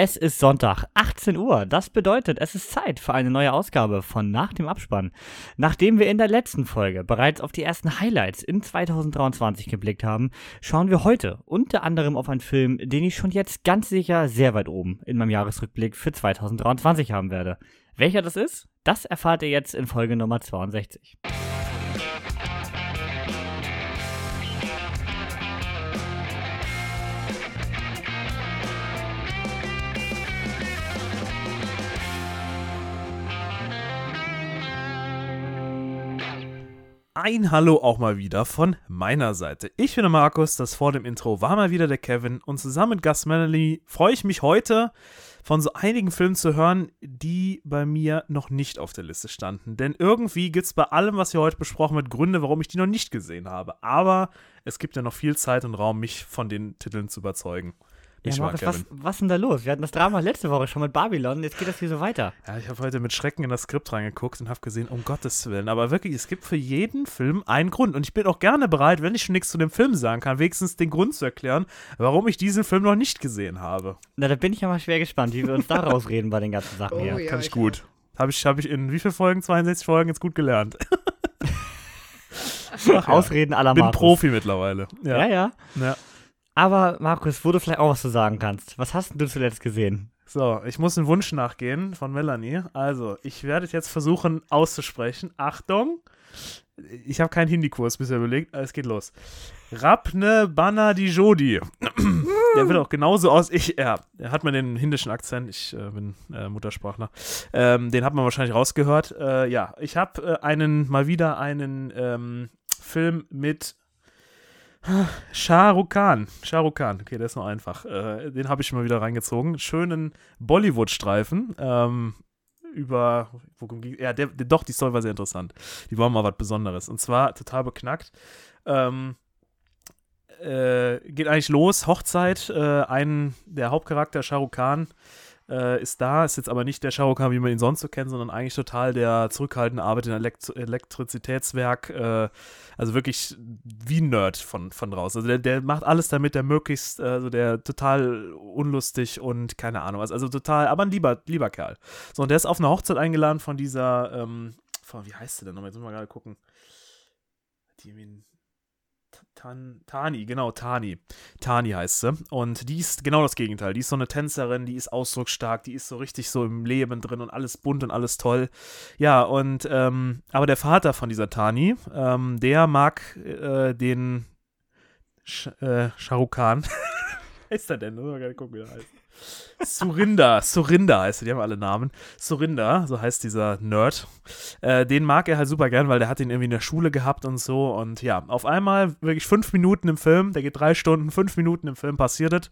Es ist Sonntag, 18 Uhr. Das bedeutet, es ist Zeit für eine neue Ausgabe von Nach dem Abspann. Nachdem wir in der letzten Folge bereits auf die ersten Highlights in 2023 geblickt haben, schauen wir heute unter anderem auf einen Film, den ich schon jetzt ganz sicher sehr weit oben in meinem Jahresrückblick für 2023 haben werde. Welcher das ist, das erfahrt ihr jetzt in Folge Nummer 62. Ein Hallo auch mal wieder von meiner Seite. Ich bin der Markus, das vor dem Intro war mal wieder der Kevin und zusammen mit Gus Melanie freue ich mich heute von so einigen Filmen zu hören, die bei mir noch nicht auf der Liste standen. Denn irgendwie gibt es bei allem, was wir heute besprochen wird, Gründe, warum ich die noch nicht gesehen habe. Aber es gibt ja noch viel Zeit und Raum, mich von den Titeln zu überzeugen. Ja, Markus, was, was ist denn da los? Wir hatten das Drama letzte Woche schon mit Babylon, jetzt geht das hier so weiter. Ja, ich habe heute mit Schrecken in das Skript reingeguckt und habe gesehen, um Gottes Willen. Aber wirklich, es gibt für jeden Film einen Grund. Und ich bin auch gerne bereit, wenn ich schon nichts zu dem Film sagen kann, wenigstens den Grund zu erklären, warum ich diesen Film noch nicht gesehen habe. Na, da bin ich ja mal schwer gespannt, wie wir uns da rausreden bei den ganzen Sachen oh, hier. Ja, kann ich gut. Habe ich, hab ich in wie vielen Folgen? 62 Folgen jetzt gut gelernt. Ach, Ausreden aller Bin Profi mittlerweile. Ja, ja. ja. ja. Aber Markus, wo du vielleicht auch was zu sagen kannst. Was hast du zuletzt gesehen? So, ich muss einen Wunsch nachgehen von Melanie. Also, ich werde es jetzt versuchen auszusprechen. Achtung! Ich habe keinen Hindi-Kurs bisher überlegt. Es geht los. Rapne Bana di Jodi. Der wird auch genauso aus. Ich, ja, er hat man den hindischen Akzent. Ich äh, bin äh, Muttersprachler. Ähm, den hat man wahrscheinlich rausgehört. Äh, ja, ich habe äh, einen, mal wieder einen ähm, Film mit Shah Rukh Khan. Shah Rukh Khan, okay, der ist noch einfach. Äh, den habe ich mal wieder reingezogen. Schönen Bollywood-Streifen. Ähm, über. Ja, der, der, doch, die Story war sehr interessant. Die war mal was Besonderes. Und zwar total beknackt. Ähm, äh, geht eigentlich los, Hochzeit. Äh, ein, der Hauptcharakter, Shah Rukh Khan, äh, ist da, ist jetzt aber nicht der Shah wie man ihn sonst so kennt, sondern eigentlich total der zurückhaltende, arbeitet in Elekt Elektrizitätswerk, äh, also wirklich wie ein Nerd von, von draußen. Also der, der macht alles damit, der möglichst, also der total unlustig und keine Ahnung was, also total, aber ein lieber, lieber Kerl. So, und der ist auf eine Hochzeit eingeladen von dieser, ähm, von, wie heißt sie denn nochmal, jetzt müssen wir gerade gucken. Die, Tan, Tani, genau, Tani. Tani heißt sie. Und die ist genau das Gegenteil. Die ist so eine Tänzerin, die ist ausdrucksstark, die ist so richtig so im Leben drin und alles bunt und alles toll. Ja, und, ähm, aber der Vater von dieser Tani, ähm, der mag äh, den Sh äh, Khan. ist er denn? Muss mal gucken, wie er heißt. Surinder, Surinder heißt er, die haben alle Namen. Surinder, so heißt dieser Nerd. Äh, den mag er halt super gern, weil der hat ihn irgendwie in der Schule gehabt und so. Und ja, auf einmal wirklich fünf Minuten im Film, der geht drei Stunden, fünf Minuten im Film passiert es.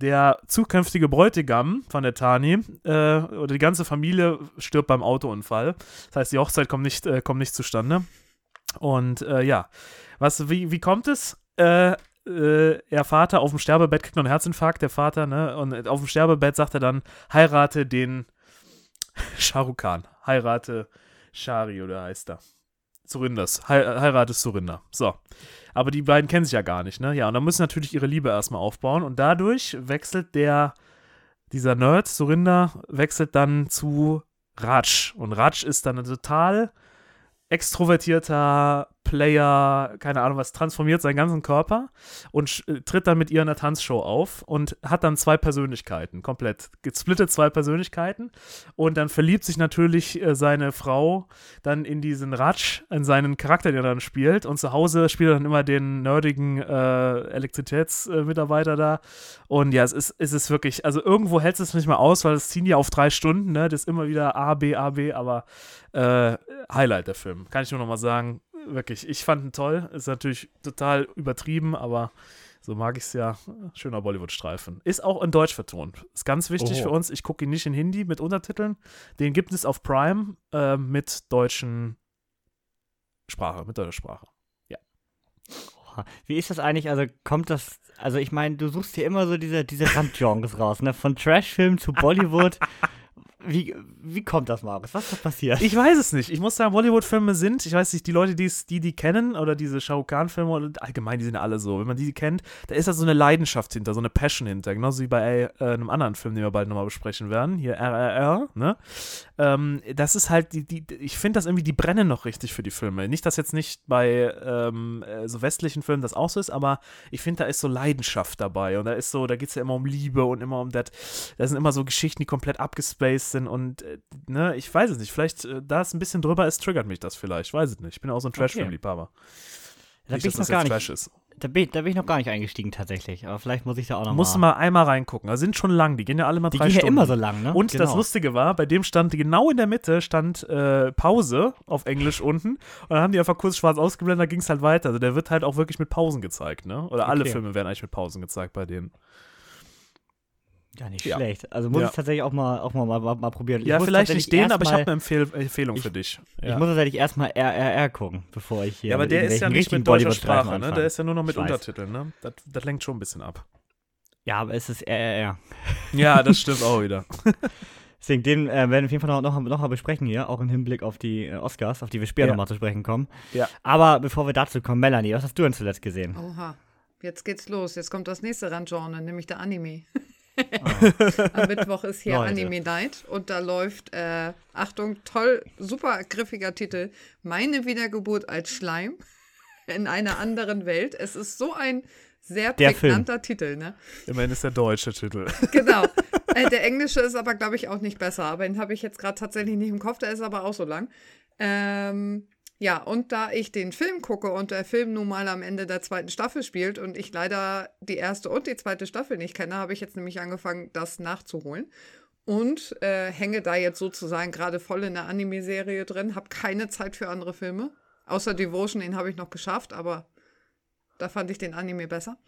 Der zukünftige Bräutigam von der Tani äh, oder die ganze Familie stirbt beim Autounfall. Das heißt, die Hochzeit kommt nicht, äh, kommt nicht zustande. Und äh, ja, was, wie, wie kommt es? Äh, äh, er Vater auf dem Sterbebett kriegt noch einen Herzinfarkt, der Vater, ne? Und auf dem Sterbebett sagt er dann, heirate den Shahrukh. Heirate Shari oder heißt er. Surinders. He heirate Surinder. So. Aber die beiden kennen sich ja gar nicht, ne? Ja, und dann müssen natürlich ihre Liebe erstmal aufbauen. Und dadurch wechselt der, dieser Nerd, Surinder, wechselt dann zu Raj. Und Raj ist dann ein total extrovertierter Player, keine Ahnung was, transformiert seinen ganzen Körper und äh, tritt dann mit ihr in einer Tanzshow auf und hat dann zwei Persönlichkeiten, komplett. Gesplittet zwei Persönlichkeiten und dann verliebt sich natürlich äh, seine Frau dann in diesen Ratsch, in seinen Charakter, den er dann spielt und zu Hause spielt er dann immer den nerdigen äh, Elektrizitätsmitarbeiter da und ja, es ist, es ist wirklich, also irgendwo hält es nicht mehr aus, weil es ziehen ja auf drei Stunden, ne, das ist immer wieder A, B, A, B, aber äh, Highlight der Film, kann ich nur noch mal sagen, wirklich, ich fand ihn toll. Ist natürlich total übertrieben, aber so mag ich es ja. Schöner Bollywood-Streifen. Ist auch in Deutsch vertont. Ist ganz wichtig oh. für uns. Ich gucke ihn nicht in Hindi mit Untertiteln. Den gibt es auf Prime äh, mit deutschen Sprache, mit deutscher Sprache. Ja. Wie ist das eigentlich? Also kommt das, also ich meine, du suchst hier immer so diese, diese Randgenres raus, ne? Von Trash-Film zu Bollywood. Wie, wie kommt das, Markus? Was ist da passiert? Ich weiß es nicht. Ich muss sagen, Bollywood-Filme sind, ich weiß nicht, die Leute, die's, die die kennen oder diese Khan-Filme oder allgemein, die sind ja alle so. Wenn man die kennt, da ist da so eine Leidenschaft hinter, so eine Passion hinter. Genauso wie bei äh, einem anderen Film, den wir bald nochmal besprechen werden. Hier RRR, ne? Ähm, das ist halt, die, die, ich finde das irgendwie, die brennen noch richtig für die Filme. Nicht, dass jetzt nicht bei ähm, äh, so westlichen Filmen das auch so ist, aber ich finde, da ist so Leidenschaft dabei. Und da ist so, da geht es ja immer um Liebe und immer um das. Da sind immer so Geschichten, die komplett abgespaced sind und, äh, ne, ich weiß es nicht. Vielleicht, äh, da es ein bisschen drüber ist, triggert mich das vielleicht. Ich weiß es nicht. Ich bin auch so ein Trash-Film-Liebhaber. da Nicht, bin ich noch das gar nicht. Trash ist. Da bin, da bin ich noch gar nicht eingestiegen tatsächlich. Aber vielleicht muss ich da auch noch Musst du mal. mal einmal reingucken. Da sind schon lang. Die gehen ja alle mal Die drei gehen ja Stunden. immer so lang, ne? Und das Genau. Lustige war, bei dem stand genau in der Mitte stand äh, Pause auf Englisch unten. Und dann haben die einfach kurz schwarz ausgeblendet, da ging es halt weiter. Also der wird halt auch wirklich mit Pausen gezeigt, ne? Oder alle Okay. Filme werden eigentlich mit Pausen gezeigt bei denen. Ja, nicht Ja. schlecht. Also muss Ja. ich tatsächlich auch mal, auch mal, mal, mal, mal probieren. Ich ja, vielleicht nicht den, aber ich habe eine Empfehl Empfehlung ich- für dich. Ich Ja. muss tatsächlich erstmal RRR gucken, bevor ich hier. ja, aber der ist ja nicht mit deutscher Sprache, ne? Der ist ja nur noch mit Ich. Untertiteln, ne? Das, das lenkt schon ein bisschen ab. Ja, aber es ist RRR. Ja, das stimmt auch wieder. Deswegen, den äh, werden wir auf jeden Fall noch, noch, noch mal besprechen hier, auch im Hinblick auf die äh, Oscars, auf die wir später Ja. nochmal zu sprechen kommen. Ja. Aber bevor wir dazu kommen, Melanie, was hast du denn zuletzt gesehen? Oha, jetzt geht's los. Jetzt kommt das nächste Randgenre, nämlich der Anime. Am Mittwoch ist hier Leute. Anime Night und da läuft, äh, Achtung, toll, super griffiger Titel, Meine Wiedergeburt als Schleim in einer anderen Welt. Es ist so ein sehr Der prägnanter Titel, ne? Immerhin ist der deutsche Titel. Genau. Äh, der englische ist aber, glaube ich, auch nicht besser. Aber den habe ich jetzt gerade tatsächlich nicht im Kopf. Der ist aber auch so lang. Ähm, ja, und da ich den Film gucke und der Film nun mal am Ende der zweiten Staffel spielt und ich leider die erste und die zweite Staffel nicht kenne, habe ich jetzt nämlich angefangen, das nachzuholen. Und äh, hänge da jetzt sozusagen gerade voll in der Anime-Serie drin, habe keine Zeit für andere Filme. Außer Devotion, den habe ich noch geschafft, aber da fand ich den Anime besser.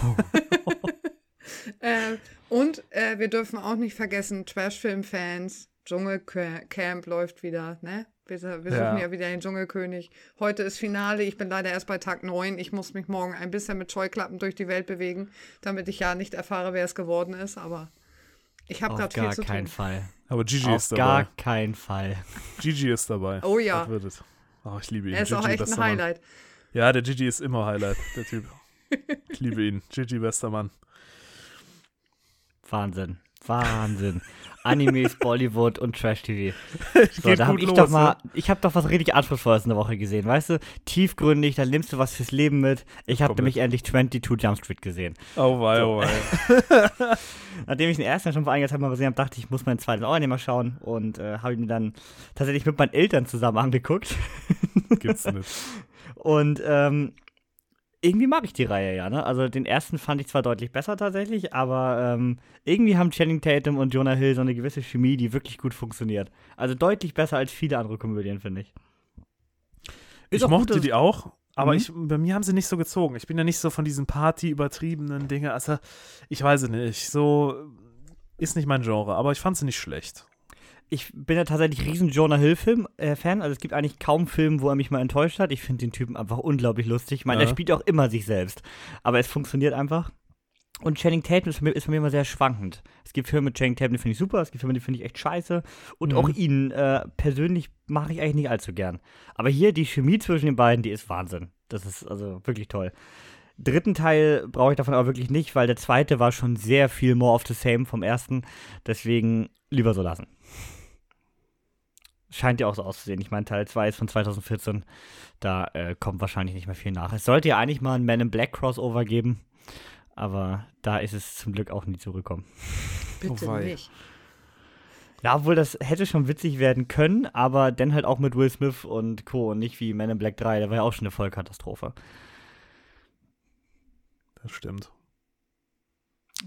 äh, und äh, wir dürfen auch nicht vergessen, Trashfilm-Fans, Dschungelcamp läuft wieder, ne? Wir, wir suchen Ja. ja. wieder den Dschungelkönig. Heute ist Finale, ich bin leider erst bei Tag 9. Ich muss mich morgen ein bisschen mit Scheuklappen durch die Welt bewegen, damit ich ja nicht erfahre, wer es geworden ist, aber ich habe Auf gerade viel gar zu keinen tun. Fall. Aber Gigi Auf ist gar dabei. keinen Fall. Gigi ist dabei. Oh ja. Das wird es. Oh, ich liebe ihn. Er ist auch Gigi, echt ein. Highlight. Ja, der Gigi ist immer Highlight, der Typ. Ich liebe ihn. Gigi, bester Mann. Wahnsinn. Wahnsinn. Animes, Bollywood und Trash-TV. So, da habe ich los, doch mal, ne? ich habe doch was richtig Anspruchsvolles in der Woche gesehen, weißt du? Tiefgründig, da nimmst du was fürs Leben mit. Ich habe nämlich endlich 22 Jump Street gesehen. Oh wei, oh wei. Nachdem ich den ersten schon vor einiger Zeit mal gesehen habe, dachte ich, ich muss meinen zweiten auch mal schauen und äh, habe ihn mir dann tatsächlich mit meinen Eltern zusammen angeguckt. Gibt's nicht. Und ähm, irgendwie mag ich die Reihe ja, ne? Also den ersten fand ich zwar deutlich besser tatsächlich, aber ähm, irgendwie haben Channing Tatum und Jonah Hill so eine gewisse Chemie, die wirklich gut funktioniert. Also deutlich besser als viele andere Komödien, finde ich. Ich mochte gut, die auch, aber Mhm. ich, bei mir haben sie nicht so gezogen. Ich bin ja nicht so von diesen Party-übertriebenen Dinge. Also, ich weiß es nicht. So ist nicht mein Genre, aber ich fand sie nicht schlecht. Ich bin ja tatsächlich riesen Jonah Hill-Film, äh. Also es gibt eigentlich kaum Filme, wo er mich mal enttäuscht hat. Ich finde den Typen einfach unglaublich lustig. Ich meine, Ja. er spielt auch immer sich selbst. Aber es funktioniert einfach. Und Channing Tatum ist bei, mir, ist bei mir immer sehr schwankend. Es gibt Filme mit Channing Tatum, die finde ich super. Es gibt Filme, die finde ich echt scheiße. Und Mhm. auch ihn äh, persönlich mache ich eigentlich nicht allzu gern. Aber hier die Chemie zwischen den beiden, die ist Wahnsinn. Das ist also wirklich toll. Dritten Teil brauche ich davon aber wirklich nicht, weil der zweite war schon sehr viel more of the same vom ersten. Deswegen lieber so lassen. Scheint ja auch so auszusehen. Ich meine, Teil 2 ist von 2014. Da äh, kommt wahrscheinlich nicht mehr viel nach. Es sollte ja eigentlich mal ein Man in Black Crossover geben. Aber da ist es zum Glück auch nie zurückgekommen. Bitte wei. nicht. Ja, obwohl das hätte schon witzig werden können, aber dann halt auch mit Will Smith und Co. und nicht wie Man in Black 3. Da war ja auch schon eine Vollkatastrophe. Das stimmt.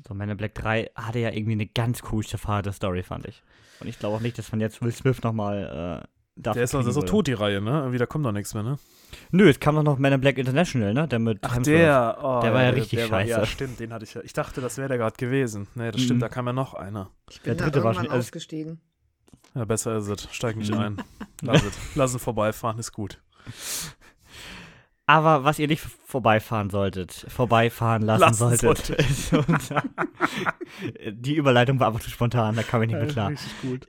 So, Man in Black 3 hatte ja irgendwie eine ganz cool zerfahrte Story, fand ich. Und ich glaube auch nicht, dass man jetzt Will Smith nochmal äh, Der ist kriegen so tot, die Reihe, ne? Irgendwie, da kommt doch nichts mehr, ne? Nö, es kam doch noch Man in Black International, ne? Der mit Hemsworth. oh, Der war ja richtig der war- Ja, scheiße. stimmt, den hatte ich ja. Ich dachte, das wäre der gerade gewesen. Nee, das stimmt, Mhm. da kam ja noch einer. Ich Der bin da dritte war schon- also- ausgestiegen. Ja, besser ist es. Steig nicht Mhm. ein. Lass es. Lass es vorbeifahren, ist gut. Aber was ihr nicht vorbeifahren solltet, vorbeifahren lassen, lassen solltet, unser, die Überleitung war einfach zu spontan, da kam ich nicht mehr klar,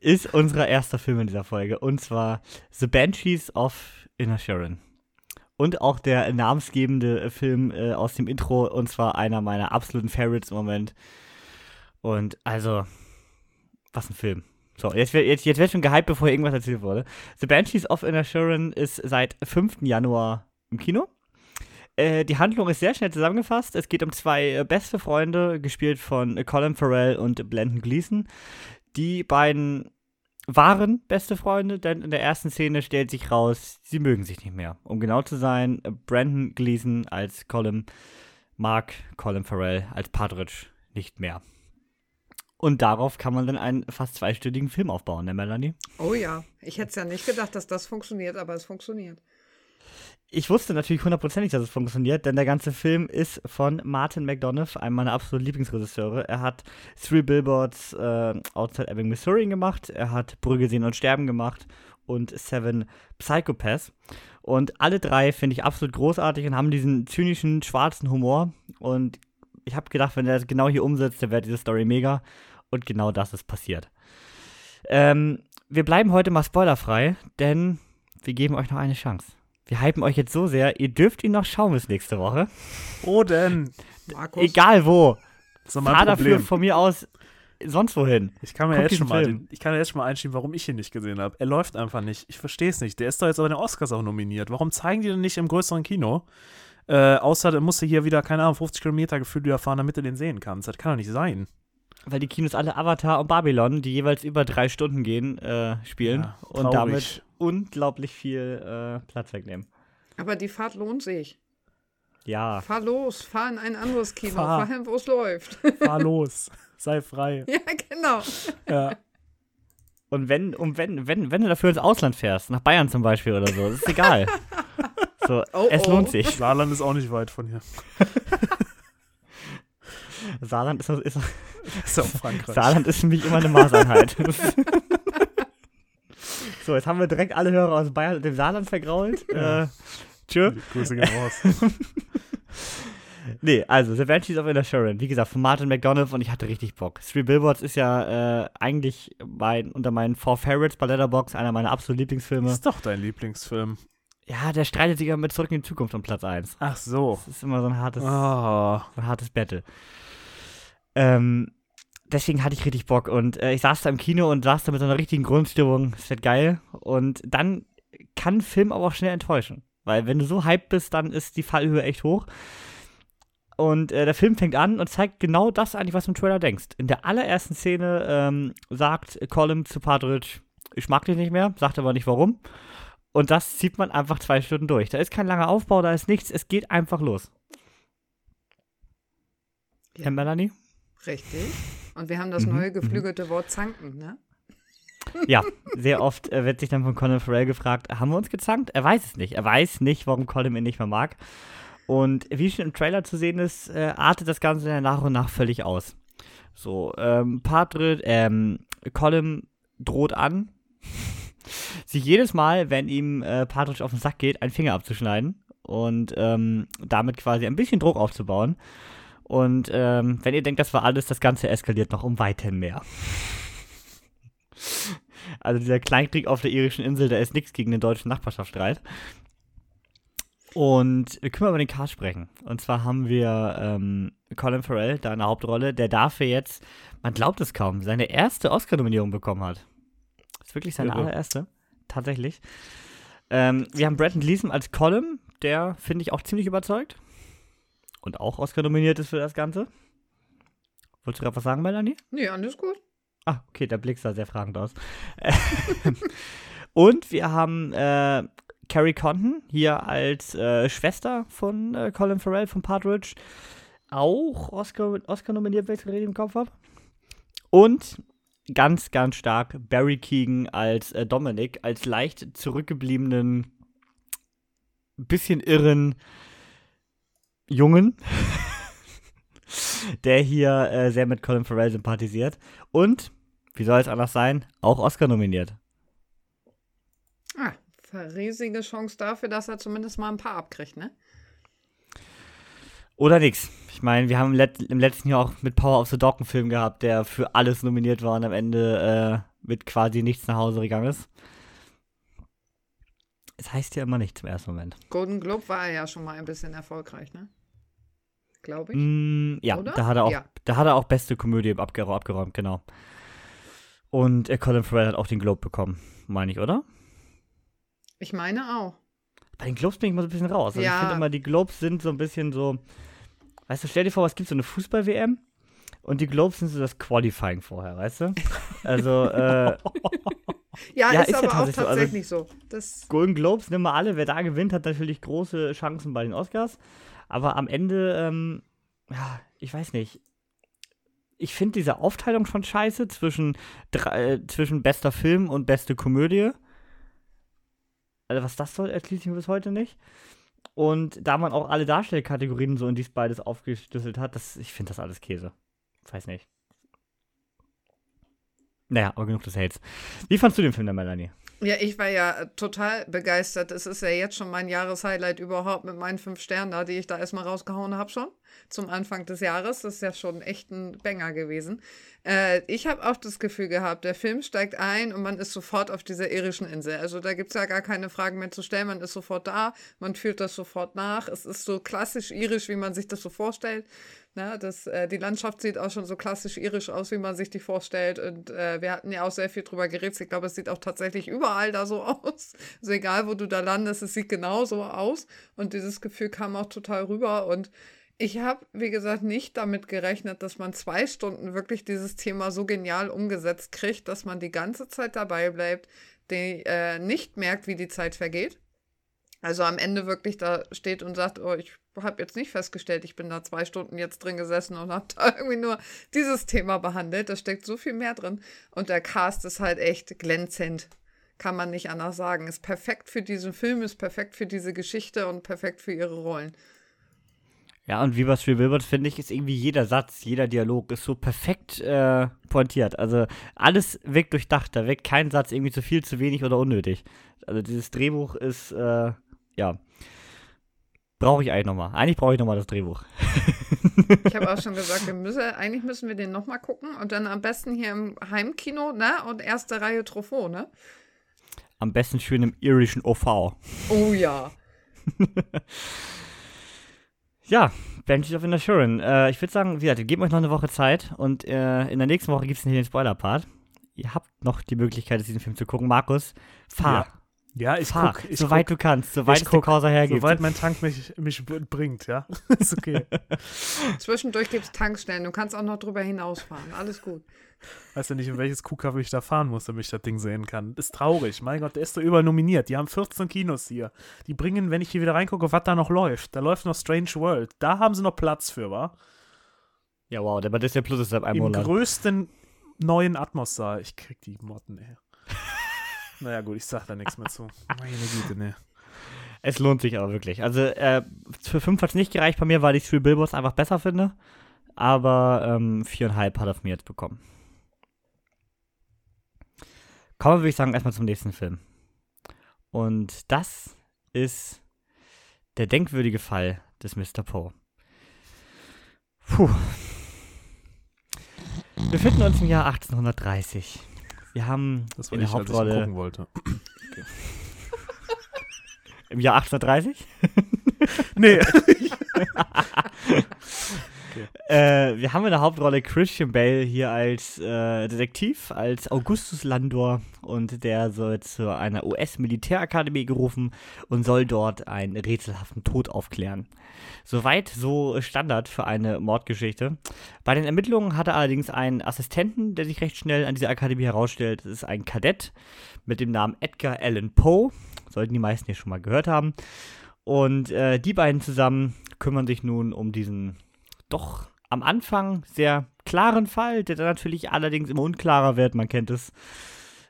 ist unser erster Film in dieser Folge und zwar The Banshees of Inisherin. Und auch der namensgebende Film äh, aus dem Intro und zwar einer meiner absoluten Favorites im Moment. Und also, was ein Film. So, jetzt, jetzt, jetzt wird schon gehypt, bevor irgendwas erzählt wurde. The Banshees of Inisherin ist seit 5. Januar im Kino. Äh, die Handlung ist sehr schnell zusammengefasst. Es geht um zwei äh, beste Freunde, gespielt von Colin Farrell und Blendon Gleeson. Die beiden waren beste Freunde, denn in der ersten Szene stellt sich raus, sie mögen sich nicht mehr. Um genau zu sein, Brandon Gleason als Colin mag Colin Farrell als Partridge nicht mehr. Und darauf kann man dann einen fast zweistündigen Film aufbauen, ne, Melanie? Oh ja, ich hätte es ja nicht gedacht, dass das funktioniert, aber es funktioniert ich wusste natürlich hundertprozentig, dass es funktioniert, denn der ganze Film ist von Martin McDonough, einem meiner absoluten Lieblingsregisseure. Er hat Three Billboards äh, Outside Ebbing, Missouri gemacht, er hat Brügge sehen und sterben gemacht und Seven Psychopaths. Und alle drei finde ich absolut großartig und haben diesen zynischen, schwarzen Humor. Und ich habe gedacht, wenn er das genau hier umsetzt, dann wäre diese Story mega. Und genau das ist passiert. Ähm, wir bleiben heute mal spoilerfrei, denn wir geben euch noch eine Chance. Wir hypen euch jetzt so sehr, ihr dürft ihn noch schauen bis nächste Woche. Wo denn? Markus? Egal wo. So Fahr dafür von mir aus sonst wohin. Ich kann mir, jetzt schon, mal den, ich kann mir jetzt schon mal einschieben, warum ich ihn nicht gesehen habe. Er läuft einfach nicht. Ich verstehe es nicht. Der ist doch jetzt aber den Oscars auch nominiert. Warum zeigen die denn nicht im größeren Kino? Äh, außer, er musste hier wieder, keine Ahnung, 50 Kilometer gefühlt wieder fahren, damit du den sehen kannst. Das kann doch nicht sein. Weil die Kinos alle Avatar und Babylon, die jeweils über drei Stunden gehen, äh, spielen ja, und damit unglaublich viel äh, Platz wegnehmen. Aber die Fahrt lohnt sich. Ja. Fahr los, fahr in ein anderes Kino, fahr, fahr hin, wo es läuft. Fahr los, sei frei. Ja, genau. Ja. Und wenn, und wenn, wenn, wenn du dafür ins Ausland fährst, nach Bayern zum Beispiel oder so, das ist egal. so, oh, es lohnt oh. sich. Saarland ist auch nicht weit von hier. Saarland ist, ist, ist auch Frankreich. Saarland ist für mich immer eine Maßeinheit. So, jetzt haben wir direkt alle Hörer aus Bayern und dem Saarland vergrault. Ja. Äh, tschö. Grüße gehen raus. nee, also The Banshees of Inisherin, wie gesagt, von Martin McDonough und ich hatte richtig Bock. Three Billboards ist ja äh, eigentlich mein, unter meinen Four Favorites bei Letterboxd einer meiner absoluten Lieblingsfilme. Ist doch dein Lieblingsfilm. Ja, der streitet sich ja mit Zurück in die Zukunft um Platz 1. Ach so. Das ist immer so ein hartes, oh. so ein hartes Battle. Ähm, deswegen hatte ich richtig Bock. Und äh, ich saß da im Kino und saß da mit so einer richtigen Grundstimmung. Es wird geil. Und dann kann Film aber auch schnell enttäuschen. Weil wenn du so hyped bist, dann ist die Fallhöhe echt hoch. Und äh, der Film fängt an und zeigt genau das eigentlich, was du im Trailer denkst. In der allerersten Szene ähm, sagt Colin zu Partridge, ich mag dich nicht mehr, sagt aber nicht warum. Und das zieht man einfach zwei Stunden durch. Da ist kein langer Aufbau, da ist nichts, es geht einfach los. Ja. Herr Melanie? Richtig. Und wir haben das mhm, neue mhm. geflügelte Wort zanken, ne? Ja, sehr oft äh, wird sich dann von Colin Farrell gefragt, haben wir uns gezankt? Er weiß es nicht. Er weiß nicht, warum Colin ihn nicht mehr mag. Und wie schon im Trailer zu sehen ist, äh, artet das Ganze dann nach und nach völlig aus. So, ähm, Patrick, ähm, Colin droht an, sich jedes Mal, wenn ihm äh, Patrick auf den Sack geht, einen Finger abzuschneiden und ähm, damit quasi ein bisschen Druck aufzubauen. Und ähm, wenn ihr denkt, das war alles, das Ganze eskaliert noch um weiterhin mehr. also dieser Kleinkrieg auf der irischen Insel, der ist nichts gegen den deutschen Nachbarschaftsstreit. Und wir können über den Cast sprechen. Und zwar haben wir ähm, Colin Farrell da in der Hauptrolle, der dafür jetzt, man glaubt es kaum, seine erste Oscar-Nominierung bekommen hat. Das ist wirklich seine ja, allererste. Tatsächlich. Ähm, wir haben Brandon Gleason als Colin, der finde ich auch ziemlich überzeugt und auch Oscar nominiert ist für das Ganze. Wolltest du gerade was sagen, Melanie? Nee, alles gut. Ah, okay, der Blick sah sehr fragend aus. und wir haben äh, Carrie Condon hier als äh, Schwester von äh, Colin Farrell von Partridge. Auch Oscar, Oscar nominiert, wenn ich es richtig im Kopf habe. Und ganz, ganz stark Barry Keegan als äh, Dominic, als leicht zurückgebliebenen, bisschen irren Jungen, der hier äh, sehr mit Colin Farrell sympathisiert. Und, wie soll es anders sein, auch Oscar nominiert. Ah, riesige Chance dafür, dass er zumindest mal ein paar abkriegt, ne? Oder nix. Ich meine, wir haben im, Let im, letzten Jahr auch mit Power of the Dog einen Film gehabt, der für alles nominiert war und am Ende äh, mit quasi nichts nach Hause gegangen ist. Es heißt ja immer nichts im ersten Moment. Golden Globe war ja schon mal ein bisschen erfolgreich, ne? Glaube ich. Mm, ja, Oder? da hat er auch, ja. da hat er auch beste Komödie abger abgeräumt, genau. Und äh, Colin Farrell hat auch den Globe bekommen, meine ich, oder? Ich meine auch. Bei den Globes bin ich mal so ein bisschen raus. Also ja. ich finde immer, die Globes sind so ein bisschen so. Weißt du, stell dir vor, was gibt so eine Fußball-WM? Und die Globes sind so das Qualifying vorher, weißt du? Also, äh, ja, ja, ist, ist aber ja auch tatsächlich so. Also, so. Golden Globes, nimm mal alle, wer da gewinnt, hat natürlich große Chancen bei den Oscars. Aber am Ende, ähm, ja, ich weiß nicht. Ich finde diese Aufteilung schon scheiße zwischen, äh, zwischen bester Film und beste Komödie. Also was das soll, erklärt sich mir bis heute nicht. Und da man auch alle Darstellkategorien so in dies beides aufgeschlüsselt hat, das, ich finde das alles Käse. Weiß nicht. Naja, aber genug des Hates. Wie fandst du den Film der Melanie? Ja, ich war ja total begeistert. Es ist ja jetzt schon mein Jahreshighlight überhaupt mit meinen fünf Sternen da, die ich da erstmal rausgehauen habe schon zum Anfang des Jahres. Das ist ja schon echt ein Banger gewesen. Äh, ich habe auch das Gefühl gehabt, der Film steigt ein und man ist sofort auf dieser irischen Insel. Also da gibt es ja gar keine Fragen mehr zu stellen. Man ist sofort da, man fühlt das sofort nach. Es ist so klassisch irisch, wie man sich das so vorstellt. Ne, das, äh, die Landschaft sieht auch schon so klassisch irisch aus, wie man sich die vorstellt. Und äh, wir hatten ja auch sehr viel drüber geredet. Ich glaube, es sieht auch tatsächlich überall da so aus. Also egal, wo du da landest, es sieht genau so aus. Und dieses Gefühl kam auch total rüber. Und ich habe, wie gesagt, nicht damit gerechnet, dass man zwei Stunden wirklich dieses Thema so genial umgesetzt kriegt, dass man die ganze Zeit dabei bleibt, die, äh, nicht merkt, wie die Zeit vergeht. Also am Ende wirklich da steht und sagt, oh, ich habe jetzt nicht festgestellt, ich bin da zwei Stunden jetzt drin gesessen und habe da irgendwie nur dieses Thema behandelt. Da steckt so viel mehr drin. Und der Cast ist halt echt glänzend. Kann man nicht anders sagen. Ist perfekt für diesen Film, ist perfekt für diese Geschichte und perfekt für ihre Rollen. Ja, und wie bei Three Wilbert finde ich, ist irgendwie jeder Satz, jeder Dialog ist so perfekt äh, pointiert. Also alles wirkt durchdacht, da wirkt kein Satz irgendwie zu viel, zu wenig oder unnötig. Also dieses Drehbuch ist, äh, ja, brauche ich eigentlich nochmal. Eigentlich brauche ich nochmal das Drehbuch. ich habe auch schon gesagt, wir müssen, eigentlich müssen wir den nochmal gucken und dann am besten hier im Heimkino, ne? Und erste Reihe Truffaut, ne? Am besten schön im irischen OV. Oh ja. ja, Banshees of Inisherin. Äh, ich würde sagen, wir geben euch noch eine Woche Zeit und äh, in der nächsten Woche gibt es den Spoiler-Part. Ihr habt noch die Möglichkeit, diesen Film zu gucken. Markus, fahr. Ja. Ja, ich Fahr, guck. Ich soweit guck, du kannst, soweit es der Corsa hergibt. Soweit mein Tank mich, mich bringt, ja. ist okay. Zwischendurch gibt es Tankstellen. Du kannst auch noch drüber hinausfahren. Alles gut. Weißt du nicht, in welches Kuhkaffee ich da fahren muss, damit ich das Ding sehen kann. Ist traurig. Mein Gott, der ist doch überall nominiert. Die haben 14 Kinos hier. Die bringen, wenn ich hier wieder reingucke, was da noch läuft. Da läuft noch Strange World. Da haben sie noch Platz für, wa? Ja, wow, der Disney Plus ist seit einem Im Monat. Im größten neuen Atmos-Saal. Ich krieg die Motten, ey. Naja, gut, ich sag da nichts mehr zu. Meine Güte, ne. Es lohnt sich aber wirklich. Also, äh, für 5 hat es nicht gereicht bei mir, weil ich Three Billboards einfach besser finde. Aber ähm, 4,5 hat er von mir jetzt bekommen. Kommen wir, würde ich sagen, erstmal zum nächsten Film. Und das ist der denkwürdige Fall des Mr. Poe. Puh. Wir befinden uns im Jahr 1830. Wir haben das war in der ich, Hauptrolle. Als ich gucken wollte. Okay. Im Jahr 1830? nee. äh, wir haben in der Hauptrolle Christian Bale hier als äh, Detektiv, als Augustus Landor und der soll zu einer US-Militärakademie gerufen und soll dort einen rätselhaften Tod aufklären. Soweit so Standard für eine Mordgeschichte. Bei den Ermittlungen hat er allerdings einen Assistenten, der sich recht schnell an dieser Akademie herausstellt. Das ist ein Kadett mit dem Namen Edgar Allan Poe. Sollten die meisten hier schon mal gehört haben. Und äh, die beiden zusammen kümmern sich nun um diesen doch am Anfang sehr klaren Fall, der dann natürlich allerdings immer unklarer wird. Man kennt es.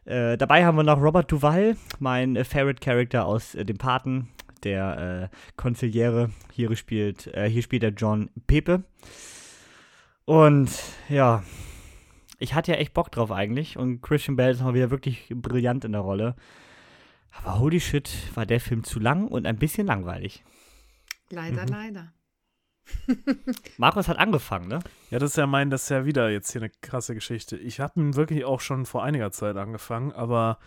Äh, dabei haben wir noch Robert Duval, mein äh, Favorite Character aus äh, dem Paten, der äh, Konziliere. Hier spielt, äh, hier spielt er John Pepe. Und ja, ich hatte ja echt Bock drauf eigentlich. Und Christian Bale ist mal wieder wirklich brillant in der Rolle. Aber holy shit, war der Film zu lang und ein bisschen langweilig. Leider, mhm. leider. Markus hat angefangen, ne? Ja, das ist ja mein, das ist ja wieder jetzt hier eine krasse Geschichte. Ich ihn wirklich auch schon vor einiger Zeit angefangen, aber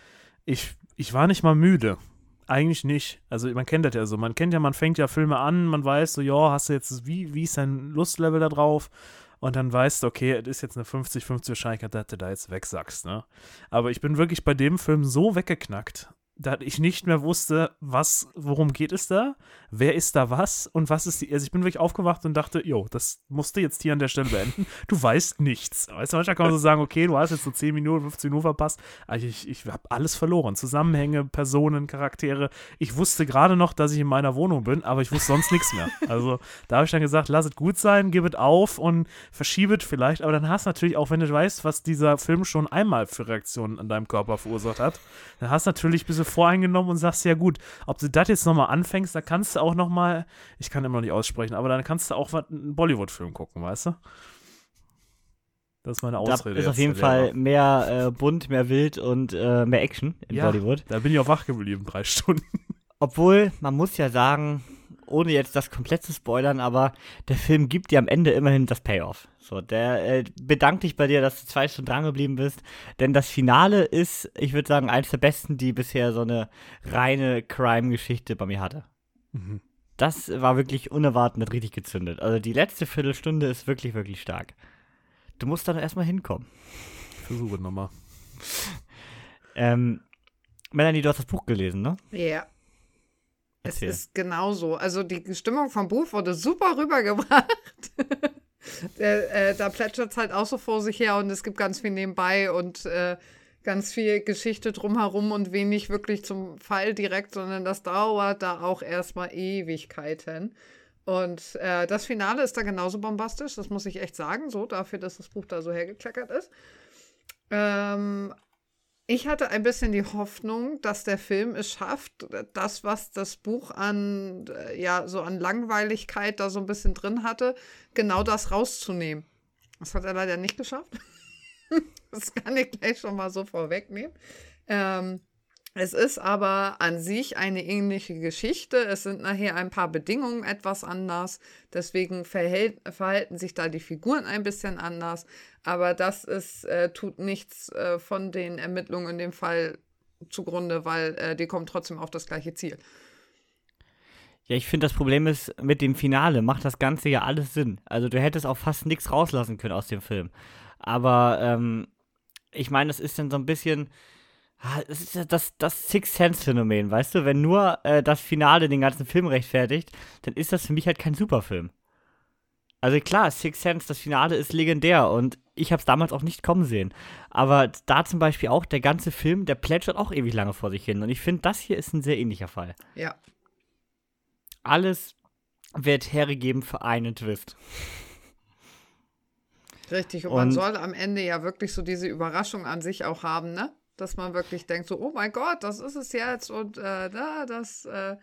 ich, ich war nicht mal müde. Eigentlich nicht. Also man kennt das ja so. Man kennt ja, man fängt ja Filme an, man weiß so, ja, hast du jetzt, wie, wie ist dein Lustlevel da drauf? Und dann weißt du, okay, es ist jetzt eine 50-50 Wahrscheinlichkeit, dass du da jetzt wegsackst, ne? Aber ich bin wirklich bei dem Film so weggeknackt da ich nicht mehr wusste, was, worum geht es da, wer ist da was und was ist die. Also ich bin wirklich aufgewacht und dachte, jo, das musste jetzt hier an der Stelle beenden. Du weißt nichts. Weißt du, manchmal kann man so sagen, okay, du hast jetzt so 10 Minuten, 15 Minuten verpasst. Aber ich, ich habe alles verloren. Zusammenhänge, Personen, Charaktere. Ich wusste gerade noch, dass ich in meiner Wohnung bin, aber ich wusste sonst nichts mehr. Also da habe ich dann gesagt, lass es gut sein, gib es auf und verschiebe es vielleicht. Aber dann hast du natürlich auch, wenn du weißt, was dieser Film schon einmal für Reaktionen an deinem Körper verursacht hat, dann hast du natürlich ein bisschen voreingenommen und sagst, ja gut, ob du das jetzt nochmal anfängst, da kannst du auch nochmal, ich kann immer noch nicht aussprechen, aber dann kannst du auch einen Bollywood-Film gucken, weißt du? Das ist meine Ausrede. Da ist auf jeden Fall mehr äh, bunt, mehr wild und äh, mehr Action in ja, Bollywood. Da bin ich auch wach geblieben, drei Stunden. Obwohl, man muss ja sagen, ohne jetzt das komplett zu spoilern, aber der Film gibt dir am Ende immerhin das Payoff. So, der äh, bedankt dich bei dir, dass du zwei Stunden dran geblieben bist, denn das Finale ist, ich würde sagen, eines der besten, die bisher so eine reine Crime-Geschichte bei mir hatte. Mhm. Das war wirklich unerwartet und richtig gezündet. Also die letzte Viertelstunde ist wirklich, wirklich stark. Du musst da erstmal hinkommen. Versuche nochmal. ähm, Melanie, du hast das Buch gelesen, ne? Ja. Es ist genauso. Also die Stimmung vom Buch wurde super rübergebracht. Der, äh, da plätschert es halt auch so vor sich her und es gibt ganz viel nebenbei und äh, ganz viel Geschichte drumherum und wenig wirklich zum Fall direkt, sondern das dauert da auch erstmal Ewigkeiten. Und äh, das Finale ist da genauso bombastisch, das muss ich echt sagen, so dafür, dass das Buch da so hergekleckert ist. Ähm, ich hatte ein bisschen die Hoffnung, dass der Film es schafft, das, was das Buch an, äh, ja, so an Langweiligkeit da so ein bisschen drin hatte, genau das rauszunehmen. Das hat er leider nicht geschafft. das kann ich gleich schon mal so vorwegnehmen. Ähm, es ist aber an sich eine ähnliche Geschichte. Es sind nachher ein paar Bedingungen etwas anders. Deswegen verhält, verhalten sich da die Figuren ein bisschen anders. Aber das ist, äh, tut nichts äh, von den Ermittlungen in dem Fall zugrunde, weil äh, die kommen trotzdem auf das gleiche Ziel. Ja, ich finde, das Problem ist, mit dem Finale macht das Ganze ja alles Sinn. Also du hättest auch fast nichts rauslassen können aus dem Film. Aber ähm, ich meine, es ist dann so ein bisschen das ist ja das, das Six Sense-Phänomen, weißt du? Wenn nur äh, das Finale den ganzen Film rechtfertigt, dann ist das für mich halt kein Superfilm. Also klar, Six Sense, das Finale ist legendär und ich habe es damals auch nicht kommen sehen. Aber da zum Beispiel auch, der ganze Film, der plätschert auch ewig lange vor sich hin. Und ich finde, das hier ist ein sehr ähnlicher Fall. Ja. Alles wird hergegeben für einen Twist. Richtig, und, und man soll am Ende ja wirklich so diese Überraschung an sich auch haben, ne? Dass man wirklich denkt, so, oh mein Gott, das ist es jetzt und äh, da, das, äh,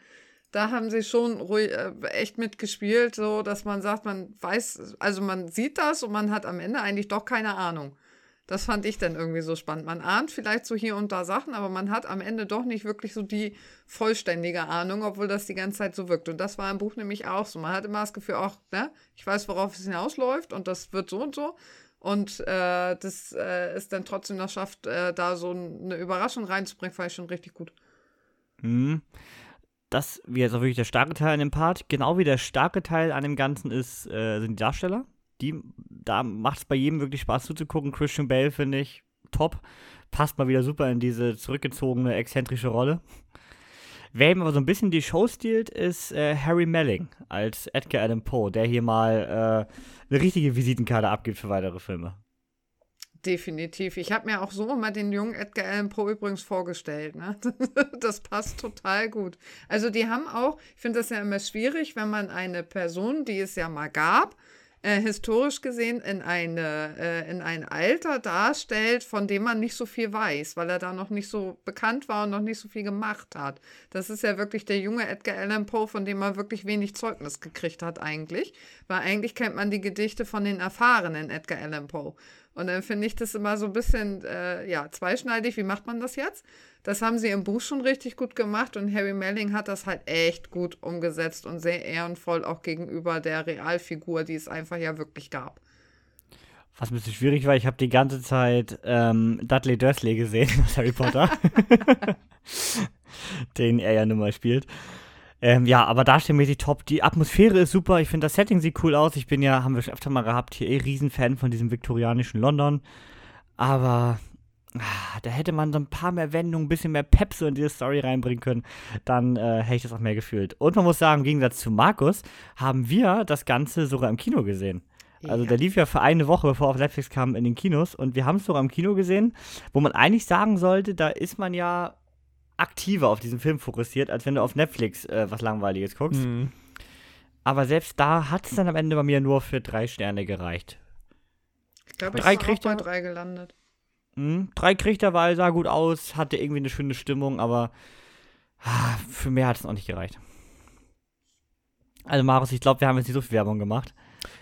da haben sie schon ruhig, äh, echt mitgespielt, so dass man sagt, man weiß, also man sieht das und man hat am Ende eigentlich doch keine Ahnung. Das fand ich dann irgendwie so spannend. Man ahnt vielleicht so hier und da Sachen, aber man hat am Ende doch nicht wirklich so die vollständige Ahnung, obwohl das die ganze Zeit so wirkt. Und das war im Buch nämlich auch so. Man hat immer das Gefühl, auch, ne, ich weiß, worauf es hinausläuft und das wird so und so. Und äh, das äh, ist dann trotzdem noch schafft, äh, da so eine Überraschung reinzubringen, fand ich schon richtig gut. Mhm. Das wie jetzt auch wirklich der starke Teil an dem Part. Genau wie der starke Teil an dem Ganzen ist, äh, sind die Darsteller. Die, da macht es bei jedem wirklich Spaß zuzugucken. Christian Bale finde ich top. Passt mal wieder super in diese zurückgezogene, exzentrische Rolle. Wer ihm aber so ein bisschen die Show stiehlt, ist äh, Harry Melling als Edgar Allan Poe, der hier mal äh, eine richtige Visitenkarte abgibt für weitere Filme. Definitiv. Ich habe mir auch so immer den jungen Edgar Allan Poe übrigens vorgestellt. Ne? Das passt total gut. Also die haben auch, ich finde das ja immer schwierig, wenn man eine Person, die es ja mal gab, äh, historisch gesehen in, eine, äh, in ein Alter darstellt, von dem man nicht so viel weiß, weil er da noch nicht so bekannt war und noch nicht so viel gemacht hat. Das ist ja wirklich der junge Edgar Allan Poe, von dem man wirklich wenig Zeugnis gekriegt hat eigentlich, weil eigentlich kennt man die Gedichte von den erfahrenen Edgar Allan Poe. Und dann finde ich das immer so ein bisschen, äh, ja, zweischneidig. Wie macht man das jetzt? Das haben sie im Buch schon richtig gut gemacht und Harry Melling hat das halt echt gut umgesetzt und sehr ehrenvoll auch gegenüber der Realfigur, die es einfach ja wirklich gab. Was ein bisschen schwierig war, ich habe die ganze Zeit ähm, Dudley Dursley gesehen aus Harry Potter. Den er ja nun mal spielt. Ähm, ja, aber darstellmäßig top. Die Atmosphäre ist super. Ich finde, das Setting sieht cool aus. Ich bin ja, haben wir schon öfter mal gehabt, hier eh Riesenfan von diesem viktorianischen London. Aber da hätte man so ein paar mehr Wendungen, ein bisschen mehr Pep so in diese Story reinbringen können. Dann äh, hätte ich das auch mehr gefühlt. Und man muss sagen, im Gegensatz zu Markus haben wir das Ganze sogar im Kino gesehen. Also Ja. der lief ja für eine Woche, bevor er auf Netflix kam, in den Kinos und wir haben es sogar im Kino gesehen, wo man eigentlich sagen sollte, da ist man ja aktiver auf diesen Film fokussiert, als wenn du auf Netflix äh, was Langweiliges guckst. Mhm. Aber selbst da hat es dann am Ende bei mir nur für drei Sterne gereicht. Ich glaube, ich bin auch bei drei gelandet. Hm, drei kriegt er, weil sah gut aus, hatte irgendwie eine schöne Stimmung, aber ah, für mehr hat es auch nicht gereicht. Also Marius, ich glaube, wir haben jetzt nicht so viel Werbung gemacht.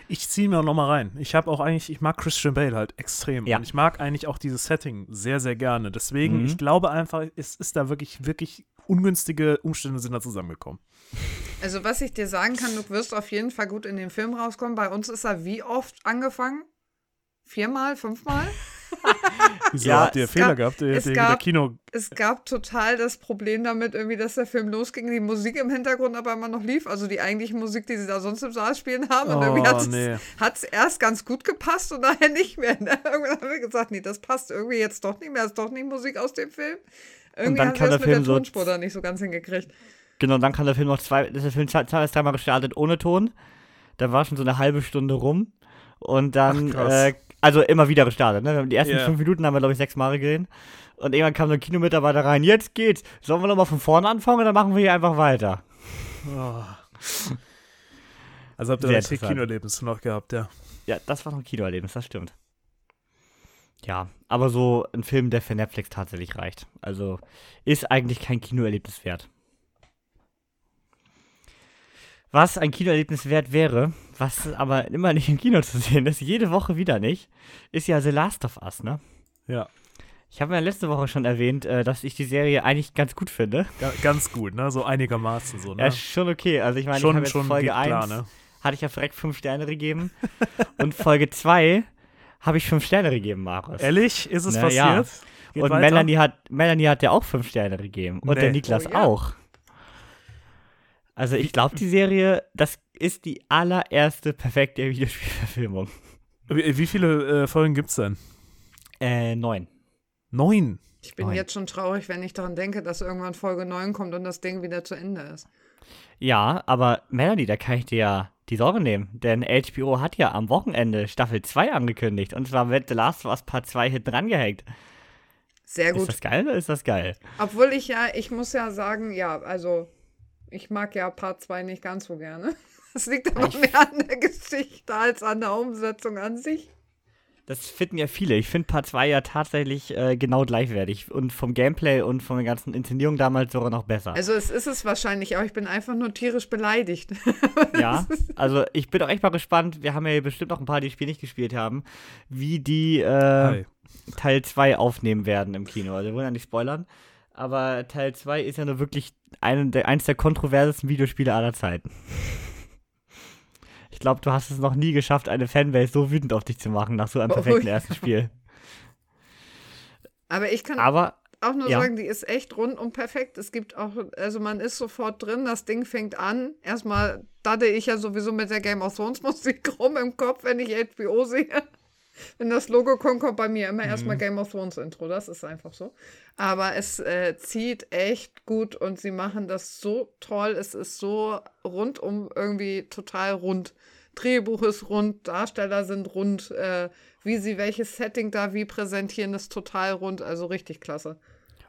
Ich ziehe mir auch noch mal rein. Ich habe auch eigentlich, ich mag Christian Bale halt extrem. Ja. Und ich mag eigentlich auch dieses Setting sehr, sehr gerne. Deswegen, Mhm. ich glaube einfach, es ist da wirklich, wirklich ungünstige Umstände sind da zusammengekommen. Also, was ich dir sagen kann, du wirst auf jeden Fall gut in den Film rauskommen. Bei uns ist er wie oft angefangen? Viermal, fünfmal? Wieso Ja, habt ihr Fehler gab- gehabt? Wieder gab- Kino. Es gab total das Problem damit, irgendwie, dass der Film losging, die Musik im Hintergrund aber immer noch lief. Also die eigentliche Musik, die sie da sonst im Saal spielen haben. Und irgendwie Oh, hat es nee. erst ganz gut gepasst und nachher nicht mehr. Ne? Irgendwann haben wir gesagt, nee, das passt irgendwie jetzt doch nicht mehr. Das ist doch nicht Musik aus dem Film. Irgendwie dann haben kam das der mit Film der so Tonspur da nicht so ganz hingekriegt. Genau, dann kam der Film noch zwei, ist der Film zwei, zwei, dreimal gestartet ohne Ton. Da war schon so eine halbe Stunde rum. Und dann, Ach, äh, also immer wieder gestartet, ne? Die ersten Ja. fünf Minuten haben wir, glaube ich, sechs Mal gesehen. Und irgendwann kam so ein Kinomitarbeiter rein, jetzt geht's. Sollen wir nochmal von vorne anfangen oder machen wir hier einfach weiter? Oh. Also habt ihr Sehr richtig interessant. Kinoerlebnisse noch gehabt, ja. Ja, das war noch ein Kinoerlebnis, das stimmt. Ja, aber so ein Film, der für Netflix tatsächlich reicht. Also ist eigentlich kein Kinoerlebnis wert. Was ein Kinoerlebnis wert wäre, was aber immer nicht im Kino zu sehen ist, jede Woche wieder nicht, ist ja The Last of Us, ne? Ja, Ich habe ja letzte Woche schon erwähnt, äh, dass ich die Serie eigentlich ganz gut finde. ga- ganz gut, ne? So einigermaßen so, ne? Ja, ist schon okay. Also ich meine, ich schon, habe jetzt schon Folge geht 1 klar, ne? hatte ich ja direkt 5 Sterne gegeben. und Folge 2 habe ich 5 Sterne gegeben, Marius. Ehrlich? Ist es Na ja. passiert? Geht und weiter? Melanie hat, Melanie hat ja auch 5 Sterne gegeben. Und der Nee. Niklas Oh ja. auch. Also ich glaube, die Serie, das ist die allererste perfekte Videospielverfilmung. Wie, wie viele äh, Folgen gibt's denn? Äh, 9. Neun. Ich bin Nein. jetzt schon traurig, wenn ich daran denke, dass irgendwann Folge 9 kommt und das Ding wieder zu Ende ist. Ja, aber Melanie, da kann ich dir ja die Sorge nehmen. Denn HBO hat ja am Wochenende Staffel 2 angekündigt. Und zwar wird The Last of Us Part 2 hinten drangehängt. Sehr Ist gut. das geil oder ist das geil? Obwohl ich ja, ich muss ja sagen, ja, also ich mag ja Part 2 nicht ganz so gerne. Das liegt aber Ich- mehr an der Geschichte als an der Umsetzung an sich. Das finden ja viele. Ich finde Part 2 ja tatsächlich äh, genau gleichwertig. Und vom Gameplay und von der ganzen Inszenierung damals sogar noch besser. Also es ist es wahrscheinlich, aber ich bin einfach nur tierisch beleidigt. Ja, also ich bin auch echt mal gespannt. Wir haben ja hier bestimmt noch ein paar, die das Spiel nicht gespielt haben, wie die äh. Teil 2 aufnehmen werden im Kino. Also wir wollen ja nicht spoilern. Aber Teil 2 ist ja nur wirklich eine der, eins der kontroversesten Videospiele aller Zeiten. Ich glaube, du hast es noch nie geschafft, eine Fanbase so wütend auf dich zu machen nach so einem Oh, perfekten ja. ersten Spiel. Aber ich kann Aber auch nur ja. sagen, die ist echt rund und perfekt. Es gibt auch, also man ist sofort drin, das Ding fängt an. Erstmal dadde ich ja sowieso mit der Game of Thrones Musik rum im Kopf, wenn ich HBO sehe. Wenn das Logo kommt, kommt bei mir immer erstmal Game of Thrones Intro. Das ist einfach so. Aber es äh, zieht echt gut und sie machen das so toll. Es ist so rundum irgendwie total rund. Drehbuch ist rund, Darsteller sind rund, äh, wie sie welches Setting da wie präsentieren, ist total rund. Also richtig klasse.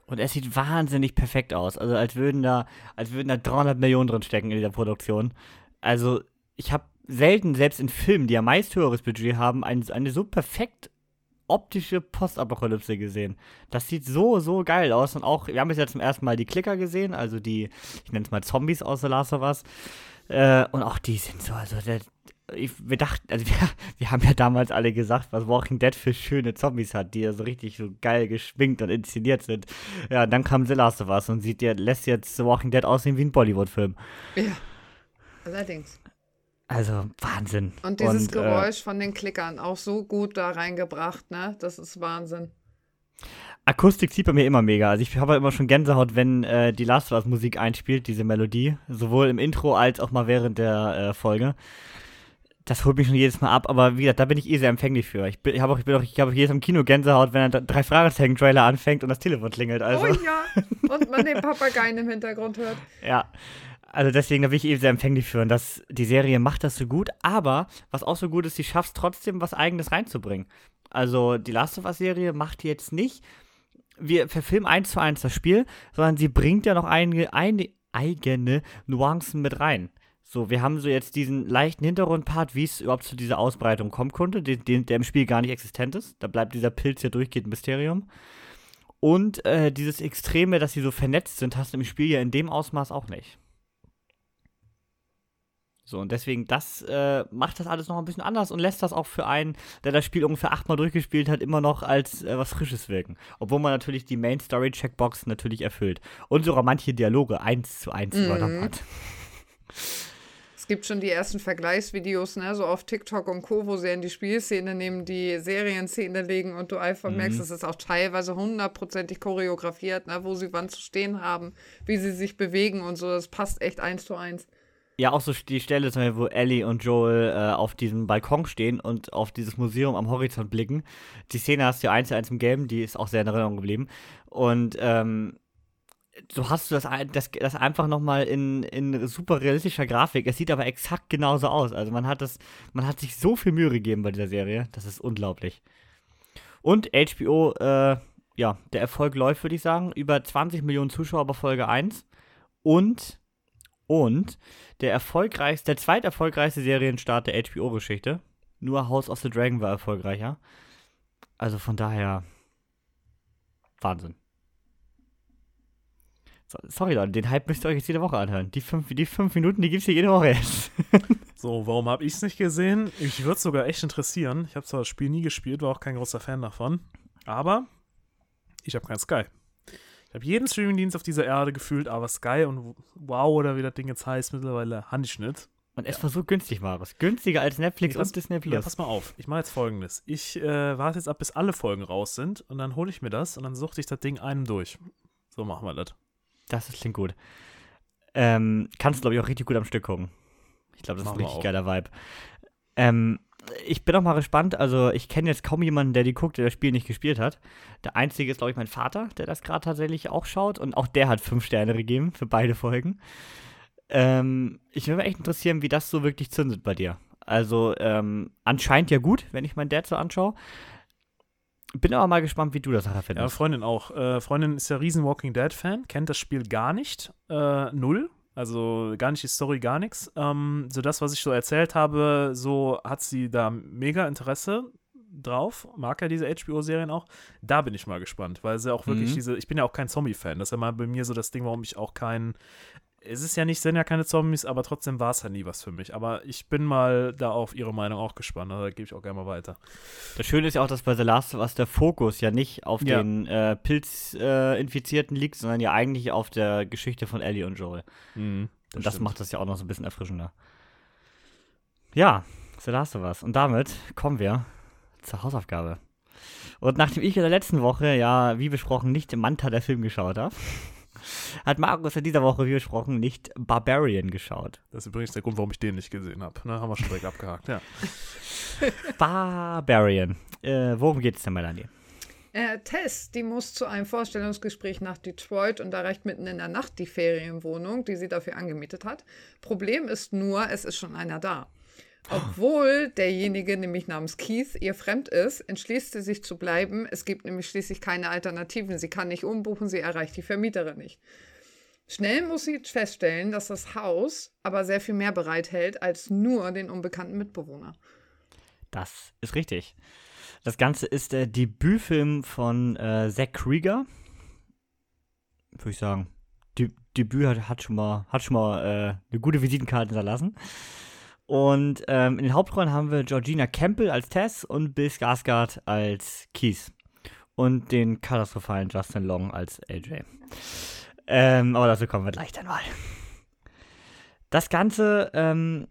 Und es sieht wahnsinnig perfekt aus. Also als würden da, als würden da 300 Millionen drin stecken in dieser Produktion. Also ich habe selten, selbst in Filmen, die ja meist höheres Budget haben, ein, eine so perfekt optische Postapokalypse gesehen. Das sieht so, so geil aus. Und auch, wir haben jetzt ja zum ersten Mal die Klicker gesehen, also die, ich nenne es mal Zombies aus The Last of Us. Äh, und auch die sind so, also der, ich, wir dachten, also wir, wir haben ja damals alle gesagt, was Walking Dead für schöne Zombies hat, die ja so richtig so geil geschminkt und inszeniert sind. Ja, dann kam The Last of Us und sieht ja, lässt jetzt The Walking Dead aussehen wie ein Bollywood-Film. Ja. Allerdings. Also Wahnsinn. Und dieses Und, äh, Geräusch von den Klickern auch so gut da reingebracht, ne? Das ist Wahnsinn. Akustik zieht bei mir immer mega. Also ich habe immer schon Gänsehaut, wenn äh, die Last of Us Musik einspielt, diese Melodie. Sowohl im Intro als auch mal während der äh, Folge. Das holt mich schon jedes Mal ab, aber wie gesagt, da bin ich eh sehr empfänglich für. Ich, bin, ich habe auch, ich bin auch, ich habe jedes Mal im Kino Gänsehaut, wenn er drei Fragezeichen-Trailer anfängt und das Telefon klingelt. Also, Oh ja. Und man den Papageien im Hintergrund hört. ja. Also deswegen, da bin ich eh sehr empfänglich für. Und das, die Serie macht das so gut, aber was auch so gut ist, sie schafft trotzdem, was Eigenes reinzubringen. Also die Last of Us-Serie macht jetzt nicht, wir verfilmen eins zu eins das Spiel, sondern sie bringt ja noch einige, eine, eigene Nuancen mit rein. So, wir haben so jetzt diesen leichten Hintergrundpart, wie es überhaupt zu dieser Ausbreitung kommen konnte, den, den, der im Spiel gar nicht existent ist. Da bleibt dieser Pilz ja durchgehend ein Mysterium. Und äh, dieses Extreme, dass sie so vernetzt sind, hast du im Spiel ja in dem Ausmaß auch nicht. So, und deswegen, das äh, macht das alles noch ein bisschen anders und lässt das auch für einen, der das Spiel ungefähr achtmal durchgespielt hat, immer noch als äh, was Frisches wirken. Obwohl man natürlich die Main-Story-Checkbox natürlich erfüllt. Und sogar manche Dialoge eins zu eins übernommen hat. Es gibt schon die ersten Vergleichsvideos, ne, so auf TikTok und Co., wo sie in die Spielszene nehmen, die Serienszene legen und du einfach merkst, es ist auch teilweise hundertprozentig choreografiert, ne, wo sie wann zu stehen haben, wie sie sich bewegen und so. Das passt echt eins zu eins. Ja, auch so die Stelle, zum Beispiel, wo Ellie und Joel äh, auf diesem Balkon stehen und auf dieses Museum am Horizont blicken. Die Szene hast du ja eins zu eins im Game, die ist auch sehr in Erinnerung geblieben. Und ähm, so hast du das, das, das einfach nochmal in, in super realistischer Grafik. Es sieht aber exakt genauso aus. Also man hat das, man hat sich so viel Mühe gegeben bei dieser Serie. Das ist unglaublich. Und HBO, äh, ja, der Erfolg läuft, würde ich sagen. Über 20 Millionen Zuschauer bei Folge 1. Und, und der erfolgreichste, der zweiterfolgreichste Serienstart der HBO-Geschichte. Nur House of the Dragon war erfolgreicher. Also von daher, Wahnsinn. So, sorry Leute, den Hype müsst ihr euch jetzt jede Woche anhören. Die fünf, die fünf Minuten, die gibt's hier jede Woche jetzt. So, warum habe ich es nicht gesehen? Ich würde sogar echt interessieren. Ich habe zwar das Spiel nie gespielt, war auch kein großer Fan davon. Aber ich habe kein Sky. Ich habe jeden Streamingdienst auf dieser Erde gefühlt, aber Sky und Wow oder wie das Ding jetzt heißt, mittlerweile Handschnitt. Und es war so günstig, Marius. Günstiger als Netflix Pass- und Disney Ja, Plus. pass mal auf. Ich mache jetzt folgendes. Ich äh, warte jetzt ab, bis alle Folgen raus sind und dann hole ich mir das und dann suchte ich das Ding einem durch. So machen wir das. Das ist, klingt gut. Ähm, kannst, glaube ich, auch richtig gut am Stück gucken. Ich glaube, das ist Machen ein wir richtig geiler Vibe. Ähm, ich bin auch mal gespannt. Also, ich kenne jetzt kaum jemanden, der die guckt, der das Spiel nicht gespielt hat. Der einzige ist, glaube ich, mein Vater, der das gerade tatsächlich auch schaut. Und auch der hat fünf Sterne gegeben für beide Folgen. Ähm, ich würde mich echt interessieren, wie das so wirklich zündet bei dir. Also, ähm, anscheinend ja gut, wenn ich meinen Dad so anschaue. Bin aber mal gespannt, wie du das nachher Ja, findest. Freundin auch. Äh, Freundin ist ja riesen Walking Dead-Fan, kennt das Spiel gar nicht. Äh, null. Also gar nicht die Story, gar nichts. Ähm, so das, was ich so erzählt habe, so hat sie da mega Interesse drauf. Mag ja diese HBO-Serien auch. Da bin ich mal gespannt, weil sie auch wirklich Mhm. diese, ich bin ja auch kein Zombie-Fan. Das ist ja mal bei mir so das Ding, warum ich auch kein, es ist ja nicht, sind ja keine Zombies, aber trotzdem war es ja nie was für mich. Aber ich bin mal da auf ihre Meinung auch gespannt. Also, Da gebe ich auch gerne mal weiter. Das Schöne ist ja auch, dass bei The Last of Us der Fokus ja nicht auf Ja. den äh, Pilzinfizierten äh, liegt, sondern ja eigentlich auf der Geschichte von Ellie und Joel. Mhm, und das stimmt. macht das ja auch noch so ein bisschen erfrischender. Ja, The Last of Us. Und damit kommen wir zur Hausaufgabe. Und nachdem ich in der letzten Woche, ja, wie besprochen, nicht Manta der Film geschaut habe, hat Markus in dieser Woche, wie besprochen, nicht Barbarian geschaut. Das ist übrigens der Grund, warum ich den nicht gesehen habe. Ne, haben wir schon direkt abgehakt. Ja. Barbarian. Äh, worum geht es denn, Melanie? Äh, Tess, die muss zu einem Vorstellungsgespräch nach Detroit und erreicht mitten in der Nacht die Ferienwohnung, die sie dafür angemietet hat. Problem ist nur, es ist schon einer da. Obwohl derjenige, nämlich namens Keith, ihr fremd ist, entschließt sie sich zu bleiben. Es gibt nämlich schließlich keine Alternativen. Sie kann nicht umbuchen, sie erreicht die Vermieterin nicht. Schnell muss sie feststellen, dass das Haus aber sehr viel mehr bereithält als nur den unbekannten Mitbewohner. Das ist richtig. Das Ganze ist der Debütfilm von äh, Zack Krieger. Würde ich sagen. De Debüt hat, hat schon mal, hat schon mal äh, eine gute Visitenkarte hinterlassen. Und ähm, in den Hauptrollen haben wir Georgina Campbell als Tess und Bill Skarsgård als Keith. Und den katastrophalen Justin Long als AJ. Ähm, aber dazu kommen wir gleich dann mal. Das Ganze, ähm,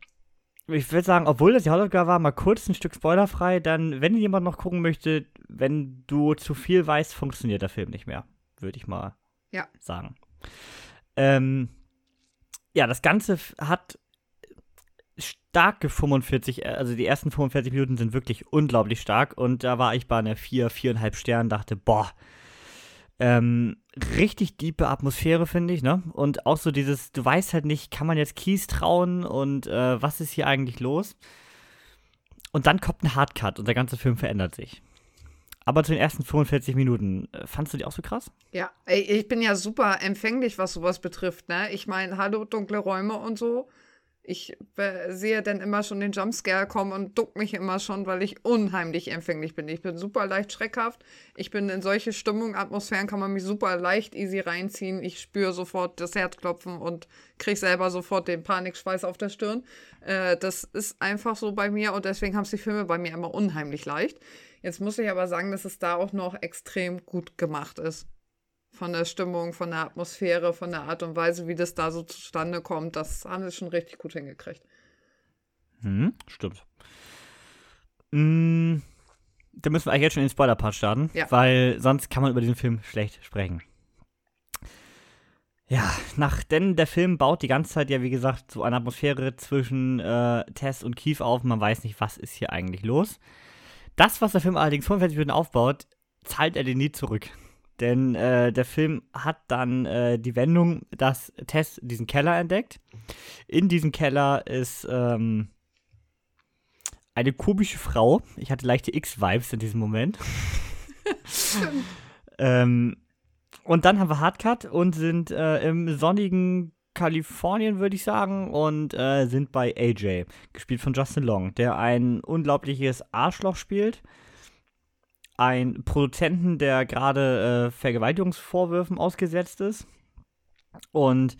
ich würde sagen, obwohl das die Hausaufgabe war, mal kurz ein Stück spoilerfrei, dann, wenn jemand noch gucken möchte, wenn du zu viel weißt, funktioniert der Film nicht mehr. Würde ich mal ja. sagen. Ähm, ja, das Ganze hat starke 45, also die ersten 45 Minuten sind wirklich unglaublich stark und da war ich bei einer 4, 4,5 Sternen, dachte, boah, ähm, richtig diepe Atmosphäre, finde ich, ne? Und auch so dieses, du weißt halt nicht, kann man jetzt Kies trauen und äh, was ist hier eigentlich los? Und dann kommt ein Hardcut und der ganze Film verändert sich. Aber zu den ersten 45 Minuten, äh, fandst du die auch so krass? Ja, ich bin ja super empfänglich, was sowas betrifft, ne? Ich meine, hallo, dunkle Räume und so ich sehe dann immer schon den Jumpscare kommen und duck mich immer schon, weil ich unheimlich empfänglich bin. Ich bin super leicht schreckhaft. Ich bin in solche Stimmung, Atmosphären kann man mich super leicht easy reinziehen. Ich spüre sofort das Herzklopfen und kriege selber sofort den Panikschweiß auf der Stirn. Äh, das ist einfach so bei mir und deswegen haben es die Filme bei mir immer unheimlich leicht. Jetzt muss ich aber sagen, dass es da auch noch extrem gut gemacht ist von der Stimmung, von der Atmosphäre, von der Art und Weise, wie das da so zustande kommt, das haben sie schon richtig gut hingekriegt. Hm, stimmt. Mm, da müssen wir eigentlich jetzt schon in den Spoiler-Part starten, ja. weil sonst kann man über diesen Film schlecht sprechen. Ja, nach, denn der Film baut die ganze Zeit ja, wie gesagt, so eine Atmosphäre zwischen äh, Tess und Keith auf. Man weiß nicht, was ist hier eigentlich los. Das, was der Film allerdings 45 Minuten aufbaut, zahlt er den nie zurück. Denn äh, der Film hat dann äh, die Wendung, dass Tess diesen Keller entdeckt. In diesem Keller ist ähm, eine komische Frau. Ich hatte leichte X-Vibes in diesem Moment. ähm, und dann haben wir Hardcut und sind äh, im sonnigen Kalifornien, würde ich sagen, und äh, sind bei AJ, gespielt von Justin Long, der ein unglaubliches Arschloch spielt einen Produzenten, der gerade äh, Vergewaltigungsvorwürfen ausgesetzt ist. Und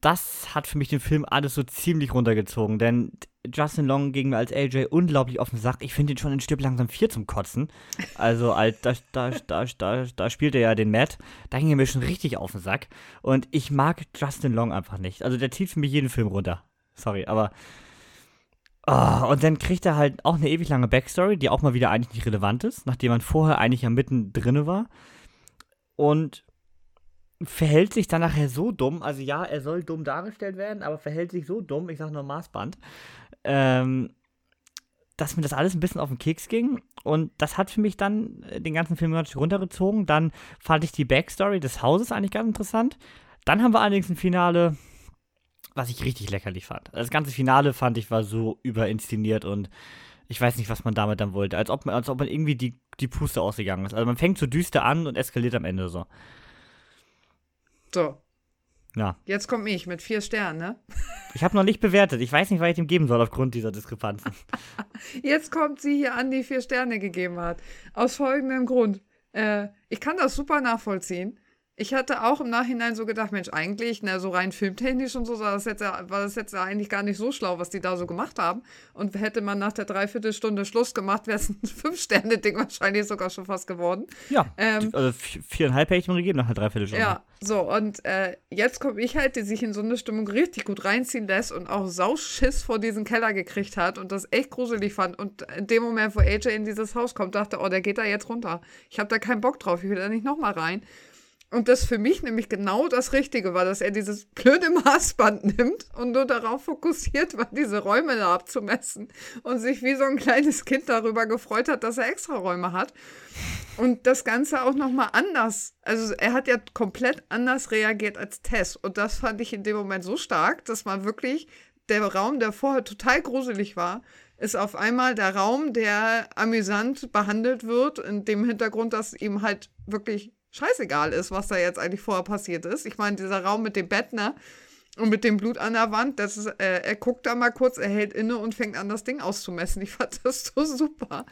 das hat für mich den Film alles so ziemlich runtergezogen, denn Justin Long ging mir als AJ unglaublich auf den Sack. Ich finde ihn schon in Stück langsam 4 zum Kotzen. Also, als, da, da, da, da, da spielt er ja den Matt. Da ging er mir schon richtig auf den Sack. Und ich mag Justin Long einfach nicht. Also, der zieht für mich jeden Film runter. Sorry, aber Oh, und dann kriegt er halt auch eine ewig lange Backstory, die auch mal wieder eigentlich nicht relevant ist, nachdem man vorher eigentlich ja mittendrin war. Und verhält sich dann nachher so dumm, also ja, er soll dumm dargestellt werden, aber verhält sich so dumm, ich sag nur Maßband, ähm, dass mir das alles ein bisschen auf den Keks ging. Und das hat für mich dann den ganzen Film runtergezogen. Dann fand ich die Backstory des Hauses eigentlich ganz interessant. Dann haben wir allerdings ein Finale, was ich richtig leckerlich fand. Das ganze Finale fand ich war so überinszeniert und ich weiß nicht, was man damit dann wollte. Als ob man, als ob man irgendwie die, die Puste ausgegangen ist. Also man fängt so düster an und eskaliert am Ende so. So. Ja. Jetzt kommt ich mit vier Sternen, ne? Ich habe noch nicht bewertet. Ich weiß nicht, was ich ihm geben soll aufgrund dieser Diskrepanzen. Jetzt kommt sie hier an, die vier Sterne gegeben hat. Aus folgendem Grund. Äh, ich kann das super nachvollziehen. Ich hatte auch im Nachhinein so gedacht, Mensch, eigentlich, na, so rein filmtechnisch und so, war das, jetzt, war das jetzt eigentlich gar nicht so schlau, was die da so gemacht haben. Und hätte man nach der Dreiviertelstunde Schluss gemacht, wäre es ein Fünf-Sterne-Ding wahrscheinlich sogar schon fast geworden. Ja, ähm, also viereinhalb hätte ich mir gegeben nach einer Dreiviertelstunde. Ja, so, und äh, jetzt komme ich halt, die sich in so eine Stimmung richtig gut reinziehen lässt und auch Sauschiss vor diesen Keller gekriegt hat und das echt gruselig fand. Und in dem Moment, wo AJ in dieses Haus kommt, dachte, oh, der geht da jetzt runter. Ich habe da keinen Bock drauf, ich will da nicht nochmal rein. Und das für mich nämlich genau das Richtige war, dass er dieses blöde Maßband nimmt und nur darauf fokussiert war, diese Räume da abzumessen und sich wie so ein kleines Kind darüber gefreut hat, dass er extra Räume hat. Und das Ganze auch nochmal anders. Also er hat ja komplett anders reagiert als Tess. Und das fand ich in dem Moment so stark, dass man wirklich, der Raum, der vorher total gruselig war, ist auf einmal der Raum, der amüsant behandelt wird, in dem Hintergrund, dass ihm halt wirklich scheißegal ist, was da jetzt eigentlich vorher passiert ist. Ich meine, dieser Raum mit dem Bett, ne? Und mit dem Blut an der Wand, das ist, äh, er guckt da mal kurz, er hält inne und fängt an, das Ding auszumessen. Ich fand das so super.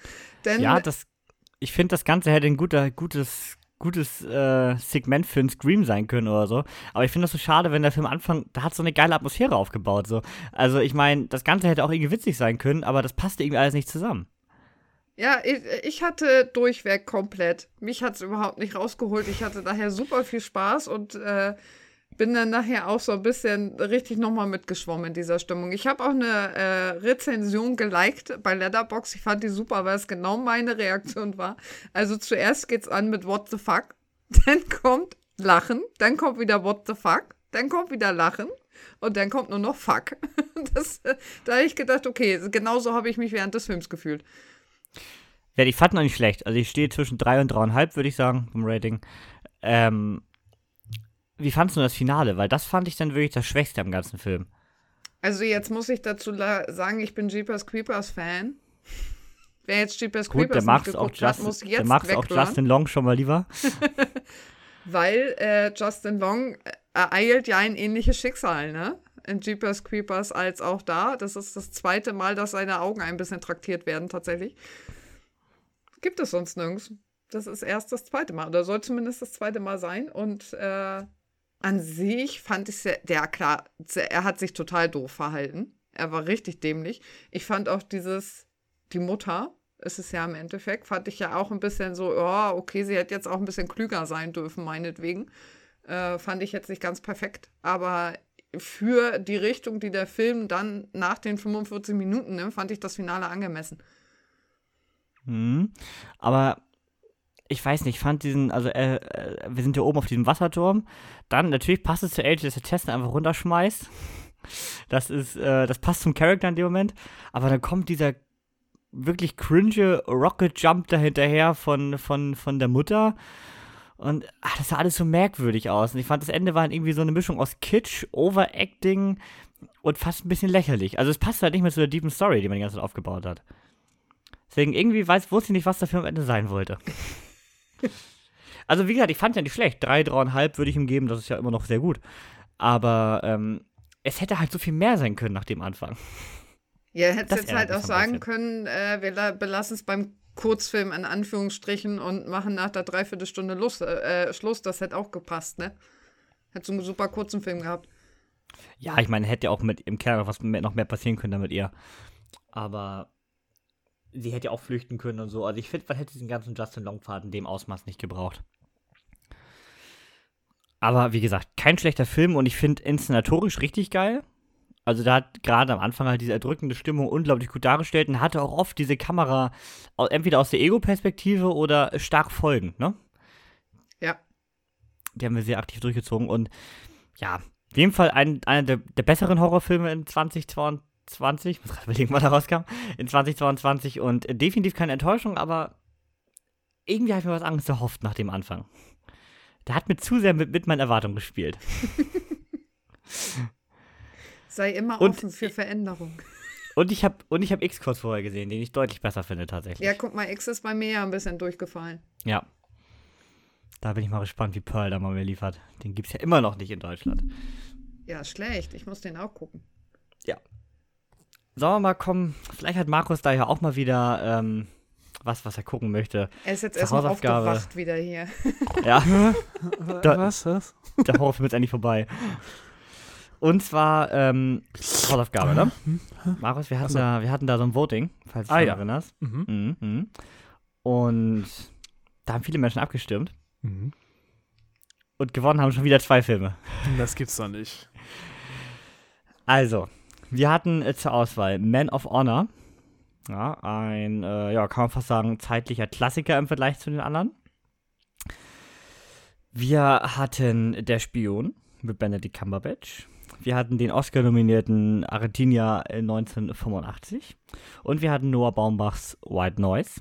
Denn, ja, das, ich finde, das Ganze hätte ein guter, gutes gutes äh, Segment für einen Scream sein können oder so. Aber ich finde das so schade, wenn der Film anfängt, da hat so eine geile Atmosphäre aufgebaut. So. Also ich meine, das Ganze hätte auch irgendwie witzig sein können, aber das passte irgendwie alles nicht zusammen. Ja, ich, ich hatte durchweg komplett. Mich hat es überhaupt nicht rausgeholt. Ich hatte daher super viel Spaß und äh, bin dann nachher auch so ein bisschen richtig nochmal mitgeschwommen in dieser Stimmung. Ich habe auch eine äh, Rezension geliked bei Letterbox. Ich fand die super, weil es genau meine Reaktion war. Also zuerst geht's an mit What the fuck, dann kommt Lachen, dann kommt wieder What the fuck, dann kommt wieder Lachen und dann kommt nur noch Fuck. Das, da habe ich gedacht, okay, genauso habe ich mich während des Films gefühlt. Ja, ich fand noch nicht schlecht. Also ich stehe zwischen drei und dreieinhalb, würde ich sagen, vom Rating. Ähm, wie fandest du das Finale? Weil das fand ich dann wirklich das Schwächste am ganzen Film. Also jetzt muss ich dazu sagen, ich bin Jeepers Creepers Fan. Wer jetzt Jeepers Gut, Creepers der nicht geguckt hat, muss der jetzt mag's auch Justin Long schon mal lieber. weil äh, Justin Long äh, ereilt ja ein ähnliches Schicksal, ne? In Jeepers Creepers als auch da. Das ist das zweite Mal, dass seine Augen ein bisschen traktiert werden, tatsächlich. Gibt es sonst nirgends. Das ist erst das zweite Mal, oder soll zumindest das zweite Mal sein. Und äh, an sich fand ich sehr, ja klar, er hat sich total doof verhalten. Er war richtig dämlich. Ich fand auch dieses, die Mutter, ist es ja im Endeffekt, fand ich ja auch ein bisschen so, oh, okay, sie hätte jetzt auch ein bisschen klüger sein dürfen, meinetwegen. Äh, fand ich jetzt nicht ganz perfekt. Aber für die Richtung, die der Film dann nach den 45 Minuten nimmt, fand ich das Finale angemessen. Mhm. Aber ich weiß nicht, ich fand diesen, also äh, äh, wir sind hier oben auf diesem Wasserturm. Dann natürlich passt es zu Age, dass der Tester einfach runterschmeißt. Das ist, äh, das passt zum Charakter in dem Moment. Aber dann kommt dieser wirklich cringe Rocket Jump da hinterher von, von, von der Mutter. Und ach, das sah alles so merkwürdig aus. Und ich fand, das Ende war irgendwie so eine Mischung aus Kitsch, Overacting und fast ein bisschen lächerlich. Also es passt halt nicht mehr zu der deepen Story, die man die ganze Zeit aufgebaut hat. Deswegen irgendwie weiß, wusste ich nicht, was der Film am Ende sein wollte. also wie gesagt, ich fand ja nicht schlecht. Drei, dreieinhalb würde ich ihm geben, das ist ja immer noch sehr gut. Aber ähm, es hätte halt so viel mehr sein können nach dem Anfang. Ja, hättest Das jetzt halt auch sagen können, äh, wir la- belassen es beim Kurzfilm in Anführungsstrichen und machen nach der Dreiviertelstunde Lust, äh, Schluss. Das hätte auch gepasst, ne? Hätte so einen super kurzen Film gehabt. Ja, ich meine, hätte ja auch mit im Kern noch was mehr, noch mehr passieren können damit ihr. Aber sie hätte ja auch flüchten können und so. Also ich finde, man hätte diesen ganzen Justin Long-Pfad in dem Ausmaß nicht gebraucht. Aber wie gesagt, kein schlechter Film und ich finde inszenatorisch richtig geil. Also da hat gerade am Anfang halt diese erdrückende Stimmung unglaublich gut dargestellt und hatte auch oft diese Kamera entweder aus der Ego-Perspektive oder stark folgend, ne? Ja. Die haben wir sehr aktiv durchgezogen und ja, auf jeden Fall ein, einer der, der besseren Horrorfilme in 2022. Ich muss gerade überlegen, wann er rauskam. In 2022 und definitiv keine Enttäuschung, aber irgendwie habe ich mir was Angst erhofft nach dem Anfang. Der hat mir zu sehr mit, mit meinen Erwartungen gespielt. Sei immer Und- offen für Veränderung. Und ich habe und ich habe X kurz vorher gesehen, den ich deutlich besser finde tatsächlich. Ja, guck mal, X ist bei mir ja ein bisschen durchgefallen. Ja. Da bin ich mal gespannt, wie Pearl da mal mir liefert. Den gibt es ja immer noch nicht in Deutschland. Ja, schlecht. Ich muss den auch gucken. Sollen wir mal kommen? Vielleicht hat Markus da ja auch mal wieder ähm, was, was er gucken möchte. Er ist jetzt erstmal aufgewacht wieder hier. Ja, Da- Was? Was? der Horrorfilm ist endlich vorbei. Und zwar ähm, Hausaufgabe, ne? Markus, wir hatten, so. da, wir hatten da so ein Voting, falls du Ah, dich ja. erinnerst. Mhm, mhm. Und da haben viele Menschen abgestimmt. Mhm. Und gewonnen haben schon wieder zwei Filme. Das gibt's doch nicht. Also, wir hatten äh, zur Auswahl Man of Honor. Ja, ein, äh, ja, kann man fast sagen, zeitlicher Klassiker im Vergleich zu den anderen. Wir hatten Der Spion mit Benedict Cumberbatch. Wir hatten den Oscar-nominierten Argentinier äh, 1985. Und wir hatten Noah Baumbachs White Noise.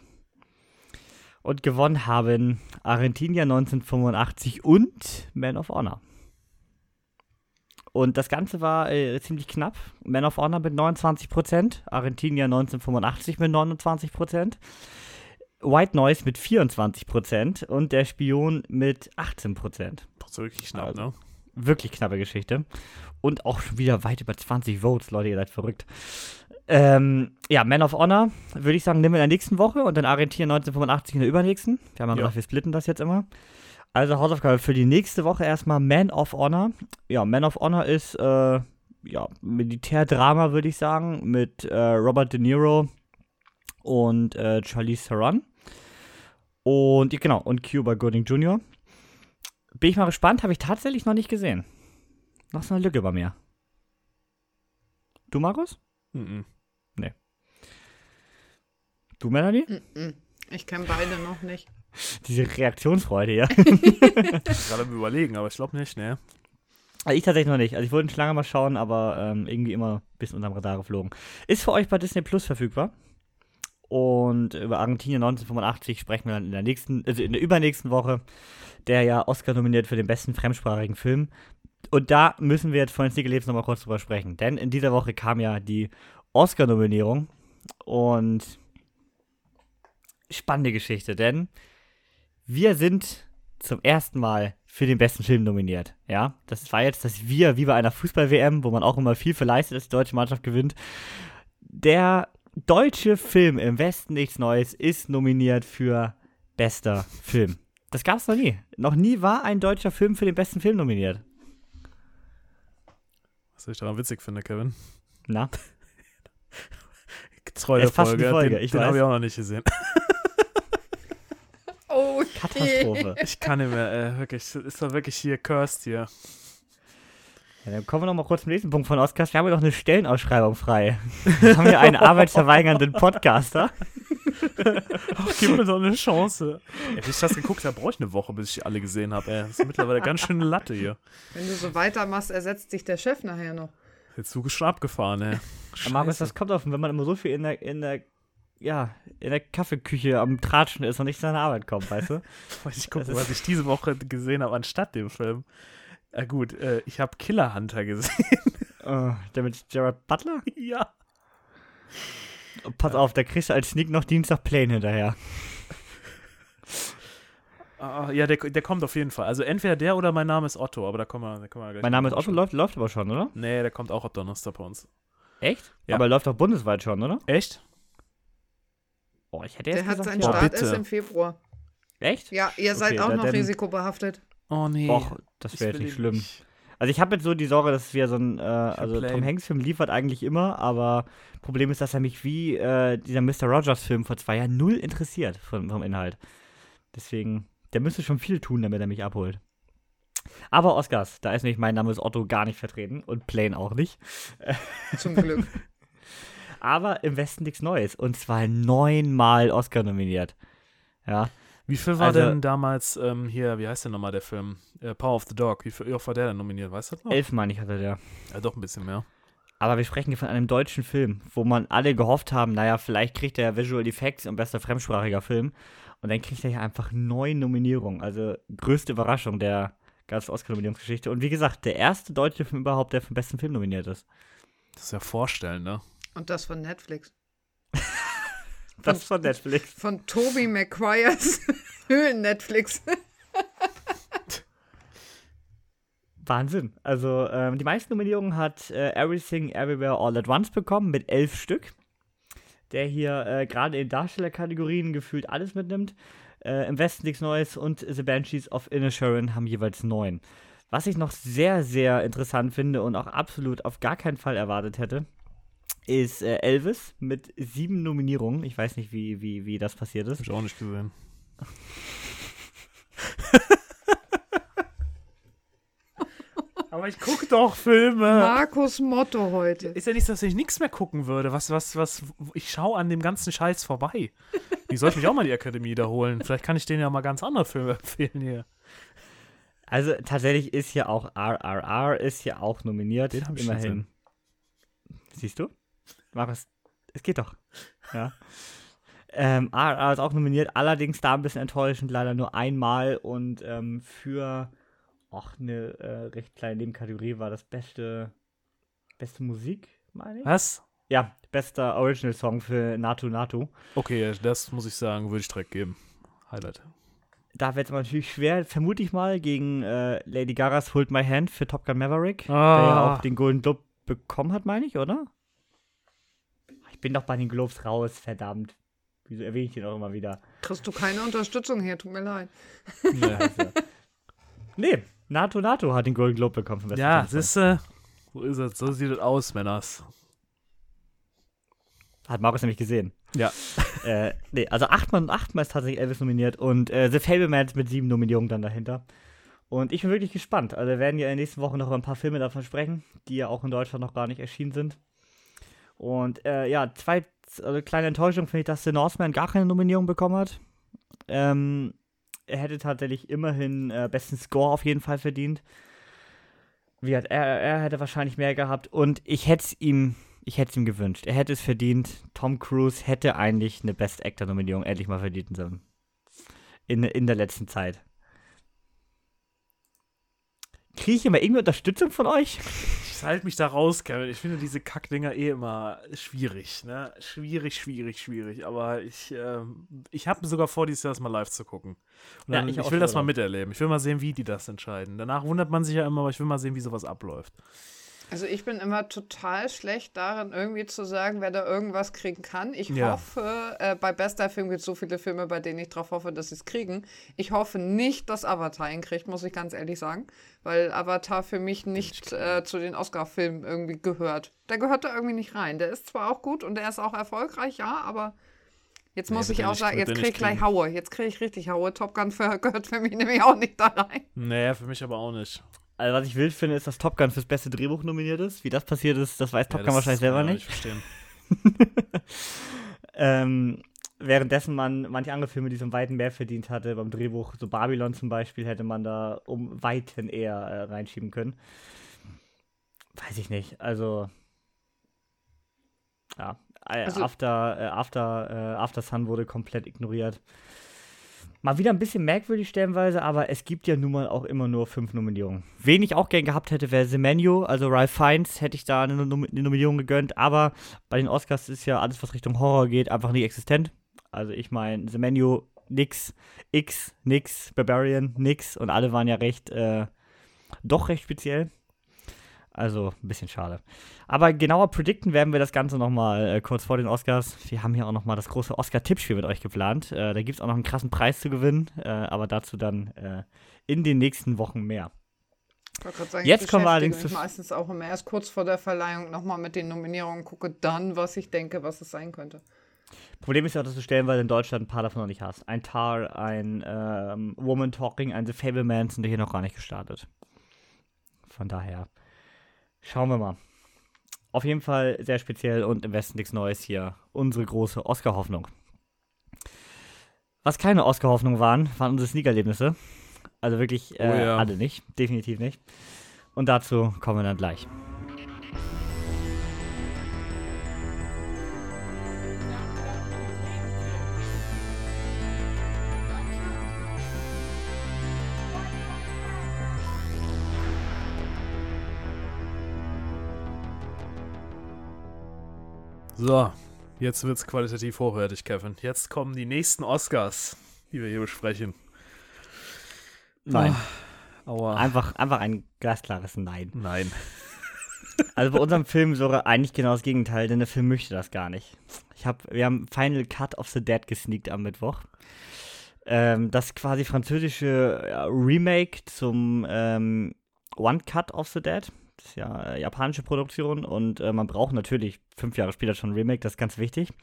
Und gewonnen haben Argentinier 1985 und Man of Honor. Und das Ganze war äh, ziemlich knapp. Man of Honor mit 29%, Argentinier 1985 mit 29%, White Noise mit 24% und der Spion mit 18%. Boah, so wirklich knapp, Also. ne? Wirklich knappe Geschichte. Und auch schon wieder weit über 20 Votes, Leute, ihr seid verrückt. Ähm, ja, Man of Honor, würde ich sagen, nehmen wir in der nächsten Woche und dann Argentinien 1985 in der übernächsten. Wir haben ja gedacht, wir splitten das jetzt immer. Also Hausaufgabe für die nächste Woche erstmal Man of Honor. Ja, Man of Honor ist äh, ja, Militärdrama, würde ich sagen, mit äh, Robert De Niro und äh, Charlize Theron. Und genau, und Cuba Gooding Jr. Bin ich mal gespannt, habe ich tatsächlich noch nicht gesehen. Noch so eine Lücke bei mir. Du, Markus? Mhm. Du, Melanie? Mm-mm. Ich kenne beide noch nicht. Diese Reaktionsfreude, ja. Gerade am überlegen, aber ich glaube nicht, ne? Also ich tatsächlich noch nicht. Also ich wollte schon lange mal schauen, aber ähm, irgendwie immer bisschen unterm Radar geflogen. Ist für euch bei Disney Plus verfügbar. Und über Argentinien 1985 sprechen wir dann in der nächsten, also in der übernächsten Woche, der ja Oscar nominiert für den besten fremdsprachigen Film. Und da müssen wir jetzt von Sneaker Lebens nochmal kurz drüber sprechen. Denn in dieser Woche kam ja die Oscar-Nominierung. Und spannende Geschichte, denn wir sind zum ersten Mal für den besten Film nominiert. Ja, das war jetzt das Wir, wie bei einer Fußball-WM, wo man auch immer viel für leistet, dass die deutsche Mannschaft gewinnt. Der deutsche Film im Westen nichts Neues ist nominiert für bester Film. Das gab es noch nie. Noch nie war ein deutscher Film für den besten Film nominiert. Was ich daran witzig finde, Kevin. Na, Treu Es ist fast eine Folge, Folge, den, ich den habe ich auch noch nicht gesehen. Oh, Katastrophe. Ich kann nicht mehr, äh, wirklich, ist doch wirklich hier cursed hier. Ja, dann kommen wir noch mal kurz zum nächsten Punkt von Oscars. Wir haben ja noch eine Stellenausschreibung frei. Wir haben ja einen arbeitsverweigernden Podcaster. Ach, gib mir doch eine Chance. Ey, ich das geguckt habe, brauche ich eine Woche, bis ich alle gesehen habe. Ey, das ist mittlerweile ganz schön eine Latte hier. Wenn du so weitermachst, ersetzt sich der Chef nachher noch. Der Zug ist schon abgefahren, ey. Markus, das kommt auf, wenn man immer so viel in der, in der, ja, in der Kaffeeküche am Tratschen ist und nicht zu seiner Arbeit kommt, weißt du? Weiß ich gucken, was ich diese Woche gesehen habe anstatt dem Film. Ja gut, äh, ich habe Killer Hunter gesehen. Äh, der mit Gerard Butler? ja. Oh, Pass auf, da kriegst du als Sneak noch Dienstag Plane hinterher. Ah, ja, der, der kommt auf jeden Fall. Also entweder der oder mein Name ist Otto, aber da kommen wir, da kommen wir gleich Mein Name ist Otto, läuft, läuft aber schon, oder? Nee, der kommt auch ab Donnerstag bei uns. Echt? Ja. Aber er läuft doch bundesweit schon, oder? Echt? Oh, ich hätte jetzt Der hat gesagt, seinen ja. Boah, Start bitte. erst im Februar. Echt? Ja, ihr seid Okay, auch noch risikobehaftet. Oh nee. Och, das wäre jetzt nicht schlimm. nicht. Also ich habe jetzt so die Sorge, dass wir so ein, äh, also. Tom Hanks Film liefert eigentlich immer, aber Problem ist, dass er mich wie äh, dieser Mr. Rogers Film vor zwei Jahren null interessiert vom, vom Inhalt. Deswegen, der müsste schon viel tun, damit er mich abholt. Aber Oscars, da ist nämlich mein Name ist Otto gar nicht vertreten und Plane auch nicht. Zum Glück. Aber im Westen nichts Neues und zwar neunmal Oscar nominiert. Ja, Wie viel war Also- denn damals ähm, hier, wie heißt denn nochmal der Film? Äh, Power of the Dog. Wie, viel, wie oft war der denn nominiert? Weißt du das noch? elf meine ich hatte der. Ja, doch ein bisschen mehr. Aber wir sprechen hier von einem deutschen Film, wo man alle gehofft haben, naja, vielleicht kriegt er Visual Effects und bester fremdsprachiger Film. Und dann kriegt er ja einfach neun Nominierungen. Also größte Überraschung der ganzen Oscar-Nominierungsgeschichte. Und wie gesagt, der erste deutsche Film überhaupt, der für den besten Film nominiert ist. Das ist ja vorstellen, ne? Und das von Netflix. Das von Netflix. Von Toby McQuires Höhlen-Netflix. Wahnsinn. Also ähm, die meisten Nominierungen hat äh, Everything Everywhere All at Once bekommen mit elf Stück. Der hier äh, gerade in Darstellerkategorien gefühlt alles mitnimmt. Äh, Im Westen nichts Neues und The Banshees of Inisherin haben jeweils neun. Was ich noch sehr, sehr interessant finde und auch absolut auf gar keinen Fall erwartet hätte, ist äh, Elvis mit sieben Nominierungen. Ich weiß nicht, wie, wie, wie das passiert ist. Hab ich auch nicht gesehen. Aber ich guck doch Filme. Markus Motto heute. Ist ja nicht, dass ich nichts mehr gucken würde. Was, was, was, ich schaue an dem ganzen Scheiß vorbei. Ich sollte mich auch mal die Akademie wiederholen. Vielleicht kann ich denen ja mal ganz andere Filme empfehlen hier. Also tatsächlich ist hier auch RRR ist hier auch nominiert. Den hab ich schon immerhin. Siehst du? Markus, es geht doch. Ja. ähm, RRR ist auch nominiert, allerdings da ein bisschen enttäuschend, leider nur einmal und ähm, für auch eine äh, recht kleine Nebenkategorie war das beste beste Musik, meine ich. Was? Ja, bester Original Song für Natu Natu. Okay, das muss ich sagen, würde ich direkt geben. Highlight. Da wird es natürlich schwer, vermute ich mal, gegen äh, Lady Gagas Hold My Hand für Top Gun Maverick, der ja Ah. auch den Golden Globe bekommen hat, meine ich, oder? Ich bin doch bei den Globes raus, verdammt. Wieso erwähne ich den auch immer wieder? Kriegst du keine Unterstützung hier, tut mir leid. Nee, also. nee NATO, NATO hat den Golden Globe bekommen. Vom besten Ja, Film. siehst du, so ist es. So sieht es aus, Männers. Hat Markus nämlich gesehen. Ja. äh, nee, also achtmal, achtmal ist tatsächlich Elvis nominiert und äh, The Fablemans mit sieben Nominierungen dann dahinter. Und ich bin wirklich gespannt. Also wir werden ja in der nächsten Woche noch über ein paar Filme davon sprechen, die ja auch in Deutschland noch gar nicht erschienen sind. Und äh, ja, zwei also kleine Enttäuschung finde ich, dass The Northman gar keine Nominierung bekommen hat. Ähm, er hätte tatsächlich immerhin äh, besten Score auf jeden Fall verdient. Wie hat, er, er hätte wahrscheinlich mehr gehabt und ich hätte es ihm, ich hätte ihm gewünscht. Er hätte es verdient. Tom Cruise hätte eigentlich eine Best Actor Nominierung endlich mal verdient sollen. In, in der letzten Zeit. Kriege ich immer irgendwie Unterstützung von euch? Ich halte mich da raus, Kevin. Ich finde diese Kackdinger eh immer schwierig, ne? Schwierig, schwierig, schwierig. Aber ich, ähm, ich habe sogar vor, dieses Jahr das mal live zu gucken. Und Ja, dann, ich ich, will das mal miterleben. Ich will mal sehen, wie die das entscheiden. Danach wundert man sich ja immer, aber ich will mal sehen, wie sowas abläuft. Also ich bin immer total schlecht darin, irgendwie zu sagen, wer da irgendwas kriegen kann. Ich Ja. hoffe, äh, bei Bester Film gibt es so viele Filme, bei denen ich darauf hoffe, dass sie es kriegen. Ich hoffe nicht, dass Avatar ihn kriegt, muss ich ganz ehrlich sagen. Weil Avatar für mich nicht äh, zu den Oscar-Filmen irgendwie gehört. Der gehört da irgendwie nicht rein. Der ist zwar auch gut und der ist auch erfolgreich, ja, aber jetzt Nee, muss wird ich auch nicht- sagen, jetzt kriege ich gleich. Haue. Jetzt kriege ich richtig Haue. Top Gun für, gehört für mich nämlich auch nicht da rein. Naja, für mich aber auch nicht. Also, was ich wild finde, ist, dass Top Gun fürs beste Drehbuch nominiert ist. Wie das passiert ist, das weiß Top ja, Gun wahrscheinlich selber ich nicht. verstehen. ähm, währenddessen man manche andere Filme, die so im weiten mehr verdient hatte, beim Drehbuch, so Babylon zum Beispiel, hätte man da um Weiten eher äh, reinschieben können. Weiß ich nicht. Also, ja. Äh, Also- After, äh, After, äh, After Sun wurde komplett ignoriert. Mal wieder ein bisschen merkwürdig stellenweise, aber es gibt ja nun mal auch immer nur fünf Nominierungen. Wen ich auch gern gehabt hätte, wäre The Menu, also Ralph Fiennes hätte ich da eine, Nom eine Nominierung gegönnt, aber bei den Oscars ist ja alles, was Richtung Horror geht, einfach nicht existent. Also ich meine, The Menu, nix, X, nix, Barbarian, nix und alle waren ja recht, äh, doch recht speziell. Also ein bisschen schade. Aber genauer predikten werden wir das Ganze nochmal äh, kurz vor den Oscars. Wir haben hier auch nochmal das große Oscar-Tippspiel mit euch geplant. Äh, da gibt es auch noch einen krassen Preis zu gewinnen, äh, aber dazu dann äh, in den nächsten Wochen mehr. Ich wollte gerade sagen, Jetzt ich kommen wir allerdings mich zu- meistens auch immer erst kurz vor der Verleihung nochmal mit den Nominierungen, gucke dann, was ich denke, was es sein könnte. Problem ist ja, dass du stellenweise in Deutschland ein paar davon noch nicht hast. Ein Tar, ein ähm, Woman Talking, ein The Fableman sind hier noch gar nicht gestartet. Von daher schauen wir mal. Auf jeden Fall sehr speziell und im Westen nichts Neues hier. Unsere große Oscar-Hoffnung. Was keine Oscar-Hoffnung waren, waren unsere Sneaker-Erlebnisse. Also wirklich äh, Oh ja. alle nicht. Definitiv nicht. Und dazu kommen wir dann gleich. So, jetzt wird's qualitativ hochwertig, Kevin. Jetzt kommen die nächsten Oscars, die wir hier besprechen. Nein. Aua. Einfach, einfach ein glasklares Nein. Nein. Also bei unserem Film sogar eigentlich genau das Gegenteil, denn der Film möchte das gar nicht. Ich hab, wir haben Final Cut of the Dead gesneakt am Mittwoch. Ähm, das quasi französische Remake zum ähm, One Cut of the Dead. Ist ja äh, japanische Produktion und äh, man braucht natürlich fünf Jahre später schon ein Remake, das ist ganz wichtig.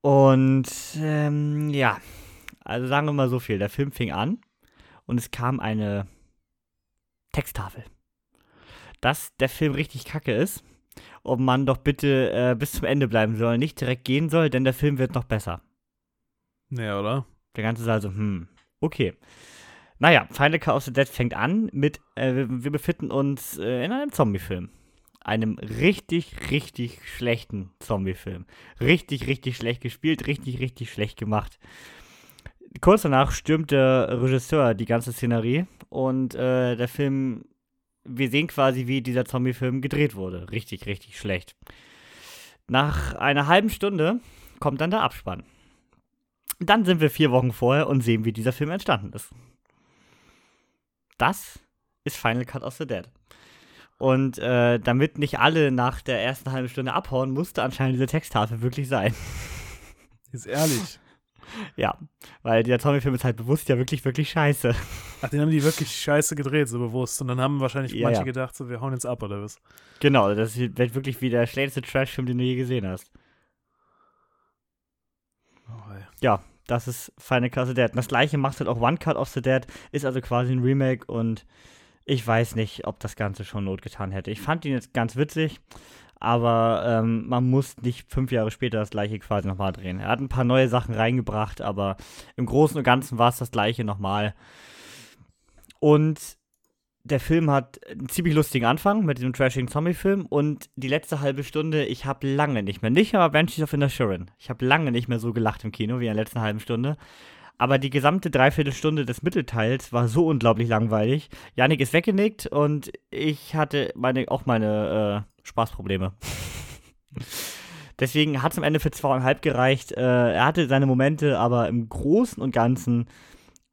Und ähm, ja, also sagen wir mal so viel. Der Film fing an und es kam eine Texttafel dass der Film richtig kacke ist und man doch bitte äh, bis zum Ende bleiben soll, nicht direkt gehen soll, denn der Film wird noch besser. Ja, oder? Der ganze Saal so, hm, okay. Naja, Final Cut of the Dead fängt an mit, äh, wir, wir befinden uns äh, in einem Zombie-Film. Einem richtig, richtig schlechten Zombie-Film. Richtig, richtig schlecht gespielt, richtig, richtig schlecht gemacht. Kurz danach stürmt der Regisseur die ganze Szenerie und äh, der Film, wir sehen quasi, wie dieser Zombie-Film gedreht wurde. Richtig, richtig schlecht. Nach einer halben Stunde kommt dann der Abspann. Dann sind wir vier Wochen vorher und sehen, wie dieser Film entstanden ist. Das ist Final Cut of the Dead. Und äh, damit nicht alle nach der ersten halben Stunde abhauen, musste anscheinend diese Texttafel wirklich sein. Ist ehrlich. ja, weil der Zombie-Film ist halt bewusst ja wirklich, wirklich scheiße. Ach, den haben die wirklich scheiße gedreht, so bewusst. Und dann haben wahrscheinlich Ja, manche ja. gedacht, so, wir hauen jetzt ab oder was. Genau, das wird wirklich wie der schlechteste Trash-Film, den du je gesehen hast. Oh. Ja, das ist Final Cut of the Dead. Und das gleiche macht halt auch One Cut of the Dead, ist also quasi ein Remake und ich weiß nicht, ob das Ganze schon Not getan hätte. Ich fand ihn jetzt ganz witzig, aber ähm, man muss nicht fünf Jahre später das gleiche quasi nochmal drehen. Er hat ein paar neue Sachen reingebracht, aber im Großen und Ganzen war es das gleiche nochmal. Und der Film hat einen ziemlich lustigen Anfang mit diesem trashigen Zombie-Film und die letzte halbe Stunde, ich habe lange nicht mehr, nicht aber Banshees of Inisherin, ich habe lange nicht mehr so gelacht im Kino wie in der letzten halben Stunde. Aber die gesamte Dreiviertelstunde des Mittelteils war so unglaublich langweilig. Yannick ist weggenickt und ich hatte meine, auch meine äh, Spaßprobleme. Deswegen hat es am Ende für zweieinhalb gereicht. Äh, er hatte seine Momente, aber im Großen und Ganzen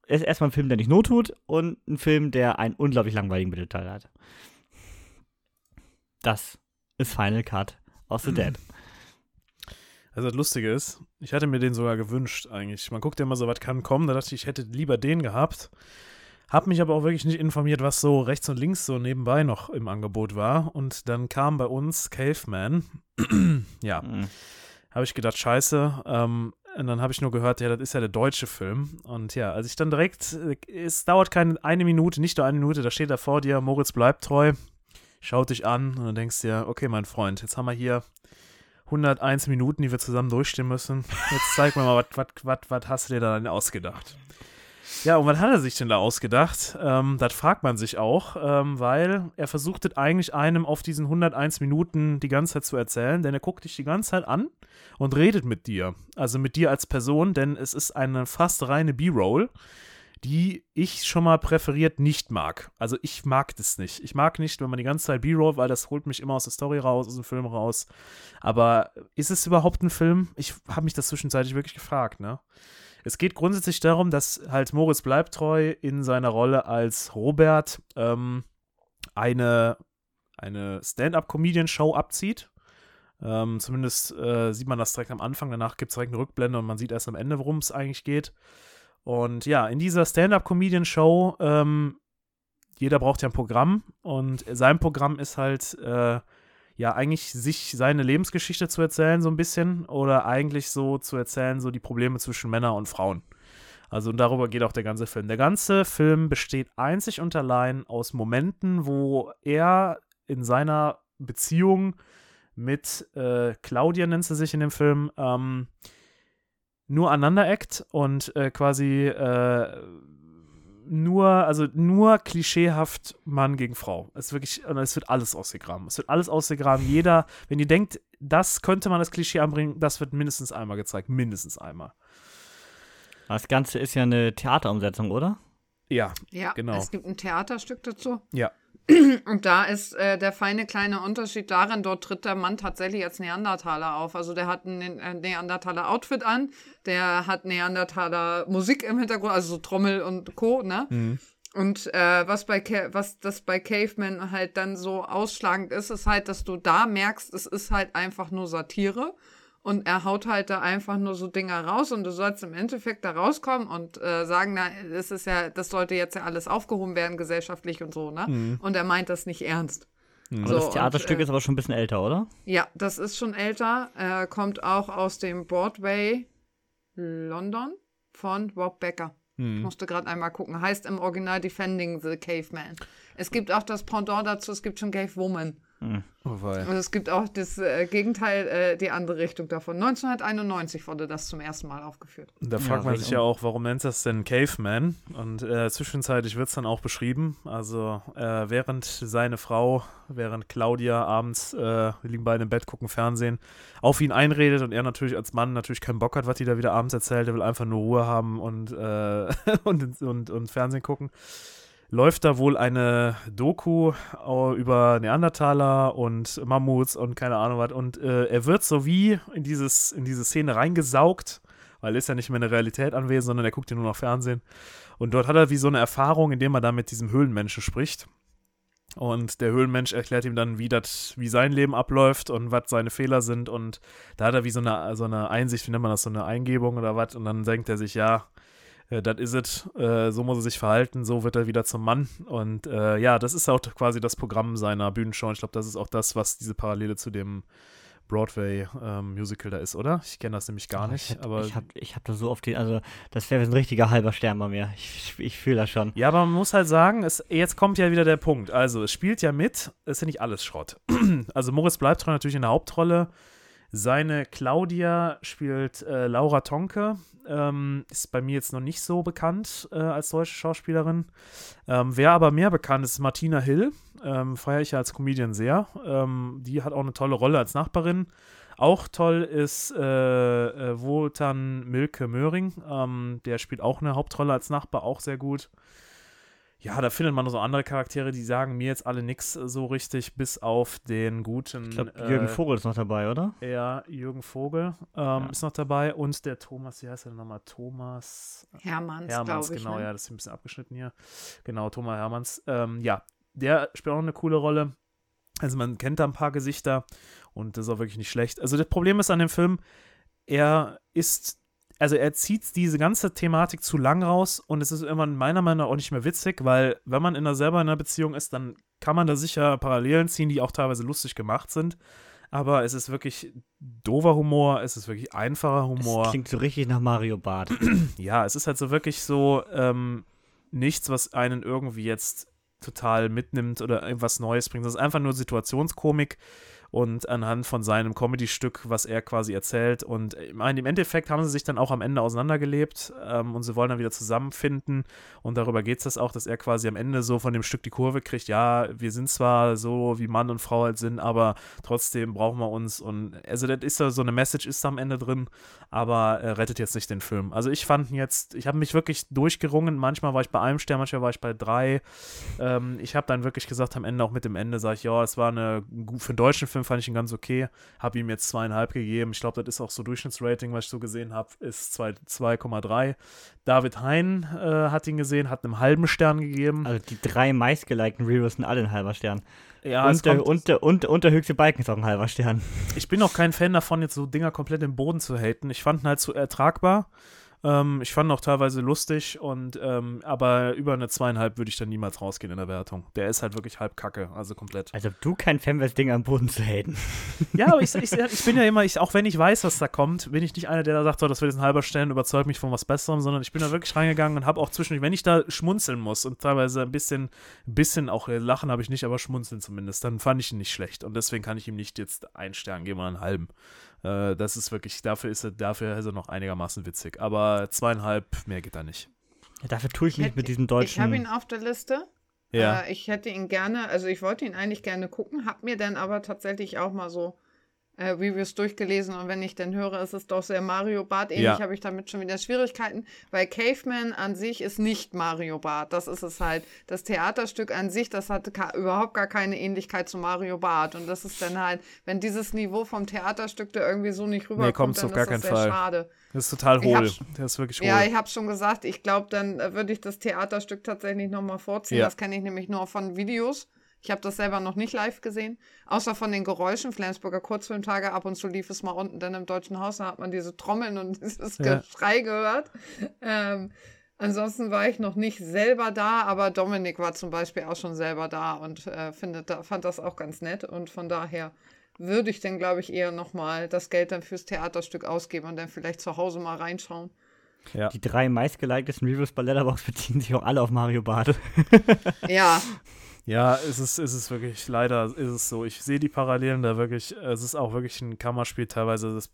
ist erstmal ein Film, der nicht not tut und ein Film, der einen unglaublich langweiligen Mittelteil hat. Das ist Final Cut aus The Dead. Also das Lustige ist, ich hatte mir den sogar gewünscht eigentlich. Man guckt ja immer so, was kann kommen. Da dachte ich, ich hätte lieber den gehabt. Hab mich aber auch wirklich nicht informiert, was so rechts und links so nebenbei noch im Angebot war. Und dann kam bei uns Caveman. ja, Mhm. habe ich gedacht, scheiße. Ähm, und dann habe ich nur gehört, ja, das ist ja der deutsche Film. Und ja, als ich dann direkt, es dauert keine eine Minute, nicht nur eine Minute, da steht da vor dir, Moritz bleibt treu, schaut dich an und dann denkst du dir, okay, mein Freund, jetzt haben wir hier 101 Minuten, die wir zusammen durchstehen müssen. Jetzt zeig mir mal, was hast du dir da denn ausgedacht? Ja, und was hat er sich denn da ausgedacht? Ähm, das fragt man sich auch, ähm, weil er versucht es eigentlich einem auf diesen 101 Minuten die ganze Zeit zu erzählen, denn er guckt dich die ganze Zeit an und redet mit dir. Also mit dir als Person, denn es ist eine fast reine B-Roll, die ich schon mal präferiert nicht mag. Also ich mag das nicht. Ich mag nicht, wenn man die ganze Zeit B-Roll, weil das holt mich immer aus der Story raus, aus dem Film raus. Aber ist es überhaupt ein Film? Ich habe mich das zwischenzeitlich wirklich gefragt, ne? Es geht grundsätzlich darum, dass halt Moritz Bleibtreu in seiner Rolle als Robert ähm, eine, eine Stand-up-Comedian-Show abzieht. Ähm, zumindest äh, sieht man das direkt am Anfang, danach gibt es direkt eine Rückblende und man sieht erst am Ende, worum es eigentlich geht. Und ja, in dieser Stand-up-Comedian-Show, ähm, jeder braucht ja ein Programm und sein Programm ist halt, äh, ja, eigentlich sich seine Lebensgeschichte zu erzählen, so ein bisschen, oder eigentlich so zu erzählen, so die Probleme zwischen Männern und Frauen. Also und darüber geht auch der ganze Film. Der ganze Film besteht einzig und allein aus Momenten, wo er in seiner Beziehung mit äh, Claudia, nennt sie sich in dem Film, ähm, nur aneinander-eckt und äh, quasi äh, nur, also nur klischeehaft Mann gegen Frau. Es ist wirklich, es wird alles ausgegraben. Es wird alles ausgegraben. Jeder, wenn ihr denkt, das könnte man als Klischee anbringen, das wird mindestens einmal gezeigt. Mindestens einmal. Das Ganze ist ja eine Theaterumsetzung, oder? Ja, Ja, Genau. es gibt ein Theaterstück dazu. ja. Und da ist äh, der feine kleine Unterschied darin, dort tritt der Mann tatsächlich als Neandertaler auf. Also der hat ein äh, Neandertaler Outfit an, der hat Neandertaler Musik im Hintergrund, also so Trommel und Co., ne? Mhm. Und äh, was bei Ca was das bei Caveman halt dann so ausschlagend ist, ist halt, dass du da merkst, es ist halt einfach nur Satire. Und er haut halt da einfach nur so Dinger raus und du sollst im Endeffekt da rauskommen und äh, sagen, na, das ist ja, das sollte jetzt ja alles aufgehoben werden, gesellschaftlich und so, ne? Mhm. Und er meint das nicht ernst. Aber So, das Theaterstück und, äh, ist aber schon ein bisschen älter, oder? Ja, das ist schon älter. Äh, kommt auch aus dem Broadway London von Rob Becker. Ich Mhm. musste gerade einmal gucken. Heißt im Original Defending the Caveman. Es gibt auch das Pendant dazu, es gibt schon Cave Woman. Oh, wei. Und es gibt auch das äh, Gegenteil, äh, die andere Richtung davon. 1991 wurde das zum ersten Mal aufgeführt. Da fragt man recht sich ja auch, warum nennt das denn Caveman? Und äh, zwischenzeitlich wird es dann auch beschrieben. Also äh, während seine Frau, während Claudia abends, äh, wir liegen beide im Bett, gucken Fernsehen, auf ihn einredet und er natürlich als Mann natürlich keinen Bock hat, was die da wieder abends erzählt. Er will einfach nur Ruhe haben und, äh, und, und, und Fernsehen gucken. Läuft da wohl eine Doku äh, über Neandertaler und Mammuts und keine Ahnung was. Und äh, er wird so wie in, dieses, in diese Szene reingesaugt weil er ist ja nicht mehr in der Realität anwesend, sondern er guckt ja nur noch Fernsehen. Und dort hat er wie so eine Erfahrung, indem er da mit diesem Höhlenmenschen spricht. Und der Höhlenmensch erklärt ihm dann, wie, dat, wie sein Leben abläuft und was seine Fehler sind. Und da hat er wie so eine, so eine Einsicht, wie nennt man das, so eine Eingebung oder was. Und dann denkt er sich, ja, das is ist es, äh, so muss er sich verhalten, so wird er wieder zum Mann. Und äh, ja, das ist auch quasi das Programm seiner Bühnenshow. Ich glaube, das ist auch das, was diese Parallele zu dem Broadway-Musical ähm, da ist, oder? Ich kenne das nämlich gar oh, nicht. Ich hab, aber ich habe ich hab da so oft den, also das wäre ein richtiger halber Stern bei mir. Ich, ich fühle das schon. Ja, aber man muss halt sagen, es, jetzt kommt ja wieder der Punkt. Also es spielt ja mit, es ist ja nicht alles Schrott. also Moritz bleibt natürlich in der Hauptrolle. Seine Claudia spielt äh, Laura Tonke, ähm, ist bei mir jetzt noch nicht so bekannt äh, als deutsche Schauspielerin. Ähm, wer aber mehr bekannt ist, ist Martina Hill. Ähm, feiere ich ja als Comedian sehr. Ähm, die hat auch eine tolle Rolle als Nachbarin. Auch toll ist äh, äh, Wotan Milke Möhring. Ähm, der spielt auch eine Hauptrolle als Nachbar, auch sehr gut ja, da findet man so andere Charaktere, die sagen mir jetzt alle nichts so richtig, bis auf den guten. Ich glaube, Jürgen äh, Vogel ist noch dabei, oder? Ja, Jürgen Vogel ähm, ja. ist noch dabei und der Thomas, wie heißt der nochmal? Thomas Hermanns, Hermanns, ich, genau, ne? ja, das ist ein bisschen abgeschnitten hier. Genau, Thomas Hermanns. Ähm, ja, der spielt auch eine coole Rolle. Also man kennt da ein paar Gesichter und das ist auch wirklich nicht schlecht. Also das Problem ist an dem Film, er ist also er zieht diese ganze Thematik zu lang raus und es ist irgendwann meiner Meinung nach auch nicht mehr witzig, weil wenn man in einer selber in einer Beziehung ist, dann kann man da sicher Parallelen ziehen, die auch teilweise lustig gemacht sind. Aber es ist wirklich dover Humor, es ist wirklich einfacher Humor. Das klingt so richtig nach Mario Bart. ja, es ist halt so wirklich so ähm, nichts, was einen irgendwie jetzt total mitnimmt oder irgendwas Neues bringt. Das ist einfach nur Situationskomik und anhand von seinem Comedy-Stück, was er quasi erzählt. Und meine, im Endeffekt haben sie sich dann auch am Ende auseinandergelebt ähm, und sie wollen dann wieder zusammenfinden. Und darüber geht es das auch, dass er quasi am Ende so von dem Stück die Kurve kriegt, ja, wir sind zwar so, wie Mann und Frau halt sind, aber trotzdem brauchen wir uns. Und also das ist so eine Message ist da am Ende drin, aber er rettet jetzt nicht den Film. Also ich fand jetzt, ich habe mich wirklich durchgerungen. Manchmal war ich bei einem Stern, manchmal war ich bei drei. Ähm, ich habe dann wirklich gesagt, am Ende auch mit dem Ende sage ich, ja, es war eine für einen deutschen Film fand ich ihn ganz okay. Habe ihm jetzt zweieinhalb gegeben. Ich glaube, das ist auch so Durchschnittsrating, was ich so gesehen habe, ist 2,3. David Hein äh, hat ihn gesehen, hat einen halben Stern gegeben. Also die drei meistgelikten Reviews sind alle ein halber Stern. Ja, und, der, und, der, und, und der höchste Balken ist auch ein halber Stern. Ich bin auch kein Fan davon, jetzt so Dinger komplett im Boden zu haten. Ich fand ihn halt so ertragbar. Ähm, ich fand ihn auch teilweise lustig und ähm, aber über eine zweieinhalb würde ich dann niemals rausgehen in der Wertung. Der ist halt wirklich halb kacke, also komplett. Also du kein Fan wärst, Dinge am Boden zu haten. Ja, aber ich, ich, ich bin ja immer, ich, auch wenn ich weiß, was da kommt, bin ich nicht einer, der da sagt, so, das wird jetzt ein halber Stern, überzeugt mich von was Besserem, sondern ich bin da wirklich reingegangen und habe auch zwischendurch, wenn ich da schmunzeln muss und teilweise ein bisschen, bisschen auch äh, lachen habe ich nicht, aber schmunzeln zumindest, dann fand ich ihn nicht schlecht und deswegen kann ich ihm nicht jetzt einen Stern geben oder einen halben. Äh, das ist wirklich, dafür ist er, dafür ist er noch einigermaßen witzig. Aber zweieinhalb, mehr geht da nicht. Ja, dafür tue ich, ich mich mit diesem deutschen. Ich habe ihn auf der Liste. Ja. Äh, ich hätte ihn gerne, also ich wollte ihn eigentlich gerne gucken, habe mir dann aber tatsächlich auch mal so äh, Reviews durchgelesen und wenn ich dann höre, ist es doch sehr Mario Bart ähnlich, ja. habe ich damit schon wieder Schwierigkeiten, weil Caveman an sich ist nicht Mario Bart. Das ist es halt. Das Theaterstück an sich, das hat überhaupt gar keine Ähnlichkeit zu Mario Bart und das ist dann halt, wenn dieses Niveau vom Theaterstück da irgendwie so nicht rüberkommt, nee, dann auf gar ist das sehr Fall. schade. Das ist total hohl. Der ist wirklich hohl. Ja, ich habe schon gesagt, ich glaube, dann äh, würde ich das Theaterstück tatsächlich nochmal vorziehen. Ja. Das kenne ich nämlich nur von Videos. Ich habe das selber noch nicht live gesehen, außer von den Geräuschen. Flensburger Kurzfilmtage, ab und zu lief es mal unten dann im Deutschen Haus, da hat man diese Trommeln und dieses ja. Geschrei gehört. Ähm, ansonsten war ich noch nicht selber da, aber Dominik war zum Beispiel auch schon selber da und äh, findet, fand das auch ganz nett. Und von daher würde ich dann, glaube ich, eher nochmal das Geld dann fürs Theaterstück ausgeben und dann vielleicht zu Hause mal reinschauen. Ja. Die drei meistgelikedesten Reviews bei Letterboxd beziehen sich auch alle auf Mario Bade. ja, Ja, es ist, es ist wirklich, leider ist es so. Ich sehe die Parallelen da wirklich, es ist auch wirklich ein Kammerspiel teilweise. Das,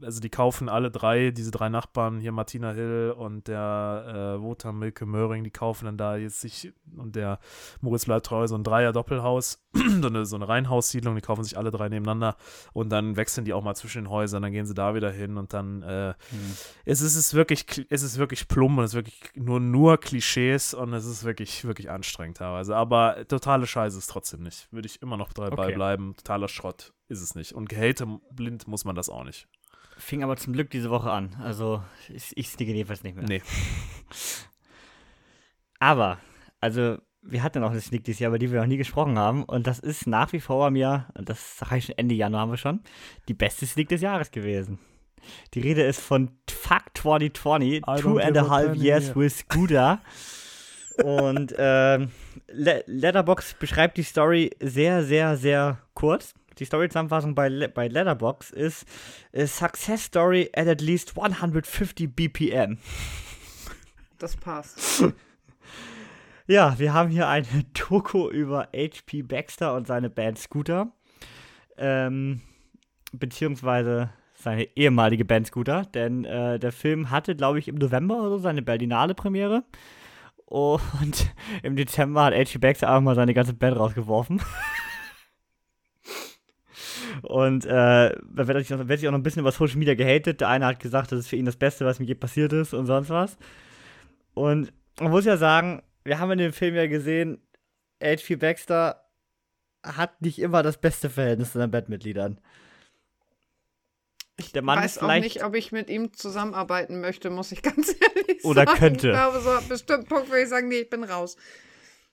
also die kaufen alle drei, diese drei Nachbarn, hier Martina Hill und der äh, Wotan Milke Möhring, die kaufen dann da jetzt sich, und der Moritz bleibt treu, so ein Dreier-Doppelhaus, so eine, so eine Reihenhaussiedlung, die kaufen sich alle drei nebeneinander und dann wechseln die auch mal zwischen den Häusern, dann gehen sie da wieder hin und dann, äh, mhm. es, ist, es ist wirklich, es ist wirklich plump und es ist wirklich nur, nur Klischees und es ist wirklich, wirklich anstrengend teilweise. Aber totale Scheiße ist trotzdem nicht. Würde ich immer noch dabei okay. bleiben. Totaler Schrott ist es nicht. Und Gehate blind muss man das auch nicht. Fing aber zum Glück diese Woche an. Also ich, ich sneake jedenfalls nicht mehr. Nee. aber, also wir hatten noch eine Sneak dieses Jahr, über die wir noch nie gesprochen haben. Und das ist nach wie vor bei mir, und das sage ich schon Ende Januar haben wir schon, die beste Sneak des Jahres gewesen. Die Rede ist von Fuck 2020, Two and a Half Years with Scooter. und ähm, Le Letterbox beschreibt die Story sehr, sehr, sehr kurz. Die Story-Zusammenfassung bei, Le bei Letterbox ist a Success Story at at least 150 BPM. Das passt. Ja, wir haben hier eine Doku über H.P. Baxter und seine Band Scooter. Ähm, beziehungsweise seine ehemalige Band Scooter, denn äh, der Film hatte, glaube ich, im November oder so seine Berlinale Premiere. Und im Dezember hat H.P. Baxter einfach mal seine ganze Band rausgeworfen. Und äh, da wird sich, auch, wird sich auch noch ein bisschen über Social Media gehatet. Der eine hat gesagt, das ist für ihn das Beste, was mir je passiert ist und sonst was. Und man muss ja sagen, wir haben in dem Film ja gesehen, H.P. Baxter hat nicht immer das beste Verhältnis zu seinen Bandmitgliedern. Ich weiß auch nicht, ob ich mit ihm zusammenarbeiten möchte, muss ich ganz ehrlich oder sagen. Oder könnte. Ich glaube, so an bestimmten Punkt würde ich sagen, nee, ich bin raus.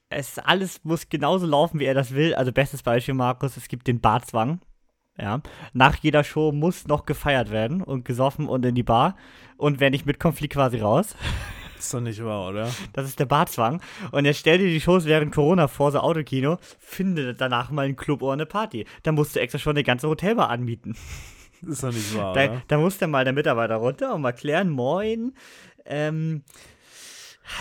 Es alles muss genauso laufen, wie er das will. Also bestes Beispiel, Markus, es gibt den Barzwang. Ja. Nach jeder Show muss noch gefeiert werden und gesoffen und in die Bar. Und wer nicht mitkommt, fliegt quasi raus. ist doch nicht wahr, oder? Das ist der Barzwang. Und er stellt dir die Shows während Corona vor, so Autokino, findet danach mal einen Club oder eine Party. Da musst du extra schon eine ganze Hotelbar anmieten. Ist doch nicht wahr, da? Da muss dann mal der Mitarbeiter runter und mal klären, moin, ähm,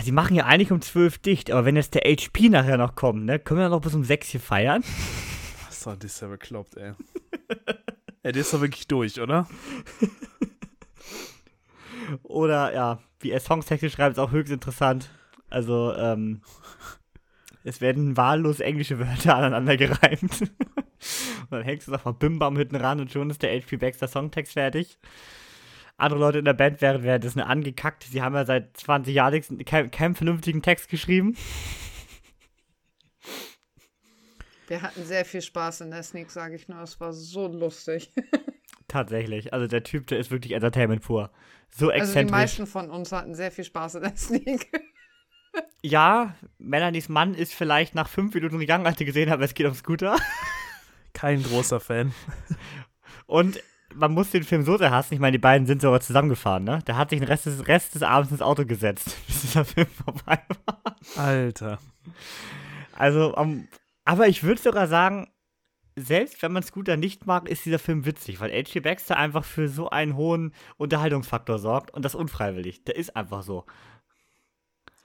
Sie machen ja eigentlich um 12 dicht, aber wenn jetzt der HP nachher noch kommt, ne, können wir noch bis um 6 hier feiern? Was hat das ja bekloppt, ey. ey, der ist doch wirklich durch, oder? Oder ja, wie er Songtexte schreibt, ist auch höchst interessant. Also, ähm, es werden wahllos englische Wörter aneinander gereimt. und dann hängst du noch mal Bimbam hinten ran und schon ist der HP Baxter Songtext fertig. Andere Leute in der Band wären währenddessen angekackt. Sie haben ja seit 20 Jahren keinen kein vernünftigen Text geschrieben. Wir hatten sehr viel Spaß in der Sneak, sage ich nur. Es war so lustig. Tatsächlich. Also der Typ, der ist wirklich Entertainment pur. So exzentrisch. Also die meisten von uns hatten sehr viel Spaß in der Sneak. Ja, Melanies Mann ist vielleicht nach fünf Minuten gegangen, als sie gesehen hat, es geht um Scooter. Kein großer Fan. Und man muss den Film so sehr hassen. Ich meine, die beiden sind sogar zusammengefahren, ne? Der hat sich den Rest des, Rest des Abends ins Auto gesetzt, bis dieser Film vorbei war. Alter. Also, um, aber ich würde sogar sagen, selbst wenn man Scooter nicht mag, ist dieser Film witzig, weil H.G. Baxter einfach für so einen hohen Unterhaltungsfaktor sorgt und das unfreiwillig. Der ist einfach so.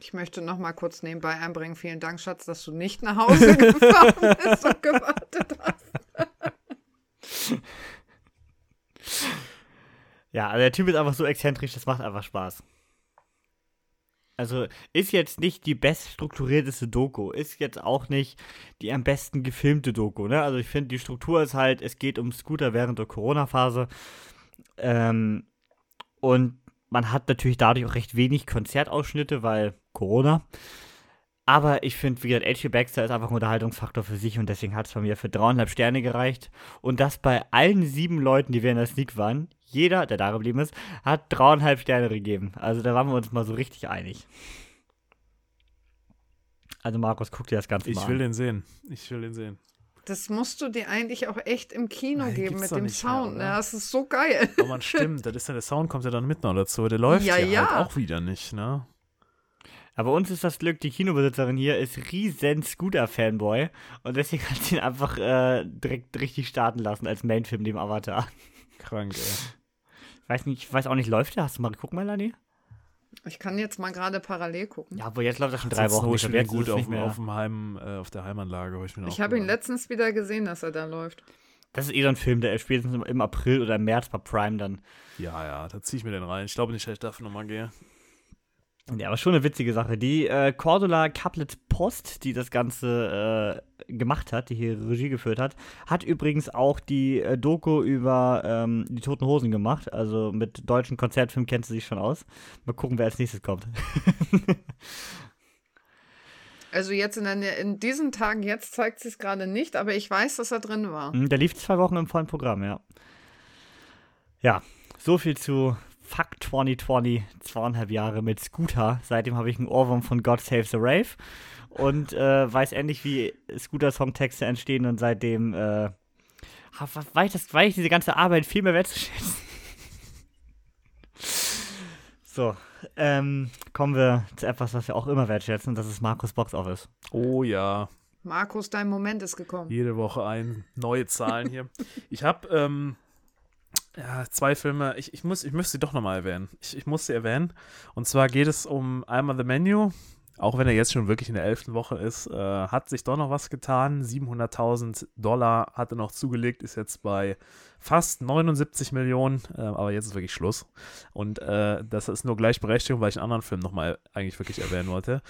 Ich möchte noch mal kurz nebenbei einbringen. Vielen Dank, Schatz, dass du nicht nach Hause gefahren bist und gewartet hast. Ja, also der Typ ist einfach so exzentrisch, das macht einfach Spaß. Also ist jetzt nicht die best strukturierteste Doku, ist jetzt auch nicht die am besten gefilmte Doku, ne? Also ich finde, die Struktur ist halt, es geht um Scooter während der Corona-Phase. Ähm, und man hat natürlich dadurch auch recht wenig Konzertausschnitte, weil Corona. Aber ich finde, wie gesagt, H.G. Baxter ist einfach ein Unterhaltungsfaktor für sich und deswegen hat es bei mir für dreieinhalb Sterne gereicht. Und das bei allen sieben Leuten, die wir in der Sneak waren, jeder, der da geblieben ist, hat dreieinhalb Sterne gegeben. Also da waren wir uns mal so richtig einig. Also Markus, guck dir das Ganze ich mal an. Ich will den sehen. Ich will den sehen. Das musst du dir eigentlich auch echt im Kino Nein, geben mit dem mehr, Sound. oder? ne? das ist so geil. Aber man stimmt, das ist ja, der Sound kommt ja dann mit noch dazu. Der läuft Ja, ja, ja. halt auch wieder nicht, ne? Aber uns ist das Glück, die Kinobesitzerin hier ist riesen Scooter-Fanboy und deswegen hat sie ihn einfach äh, direkt richtig starten lassen als Mainfilm dem Avatar. Krank, ey. Ich weiß nicht, ich weiß auch nicht, läuft der? Hast du mal geguckt, Melanie? Ich kann jetzt mal gerade parallel gucken. Ja, aber jetzt läuft das schon drei Wochen. Ich mir jetzt gut auf, auf, dem Heim, äh, auf der Heimanlage. Ich, Ich habe ihn letztens wieder gesehen, dass er da läuft. Das ist eh so ein Film, der spätestens im- im April oder im März bei Prime dann. Ja, ja, da ziehe ich mir den rein. Ich glaube nicht, dass ich dafür nochmal gehe. Ja, aber schon eine witzige Sache. Die äh, Cordula Couplet Post, die das Ganze äh, gemacht hat, die hier Regie geführt hat, hat übrigens auch die äh, Doku über ähm, die Toten Hosen gemacht. Also mit deutschen Konzertfilmen kennt sie sich schon aus. Mal gucken, wer als nächstes kommt. Also jetzt in, der, in diesen Tagen, jetzt zeigt sie es gerade nicht, aber ich weiß, dass er drin war. Hm, Der lief zwei Wochen im vollen Programm, ja. Ja, so viel zu Fuck 2020, zweieinhalb Jahre mit Scooter. Seitdem habe ich einen Ohrwurm von God Save the Rave. und äh, weiß endlich, wie Scooter-Songtexte entstehen und seitdem äh, weiß, ich das, weiß ich diese ganze Arbeit viel mehr wertzuschätzen. so, ähm, kommen wir zu etwas, was wir auch immer wertschätzen, das ist Markus Box Office. Oh ja. Markus, dein Moment ist gekommen. Jede Woche ein, neue Zahlen hier. ich habe ähm, ja, zwei Filme, ich, ich, muss, ich müsste sie doch nochmal erwähnen. Ich, ich muss sie erwähnen. Und zwar geht es um einmal The Menu, auch wenn er jetzt schon wirklich in der elften Woche ist, äh, hat sich doch noch was getan. 700.000 Dollar hat er noch zugelegt, ist jetzt bei fast 79 Millionen, äh, aber jetzt ist wirklich Schluss. Und äh, das ist nur Gleichberechtigung, weil ich einen anderen Film nochmal eigentlich wirklich erwähnen wollte.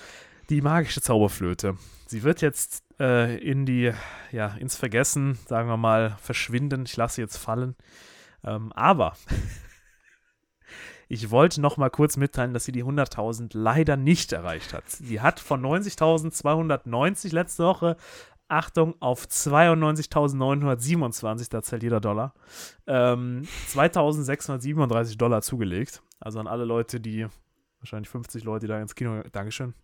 Die magische Zauberflöte. Sie wird jetzt äh, in die, ja, ins Vergessen, sagen wir mal, verschwinden. Ich lasse sie jetzt fallen. Ähm, aber ich wollte noch mal kurz mitteilen, dass sie die 100.000 leider nicht erreicht hat. Sie hat von 90.290 letzte Woche Achtung, auf 92.927, da zählt jeder Dollar, ähm, 2.637 Dollar zugelegt. Also an alle Leute, die, wahrscheinlich 50 Leute, die da ins Kino, Dankeschön.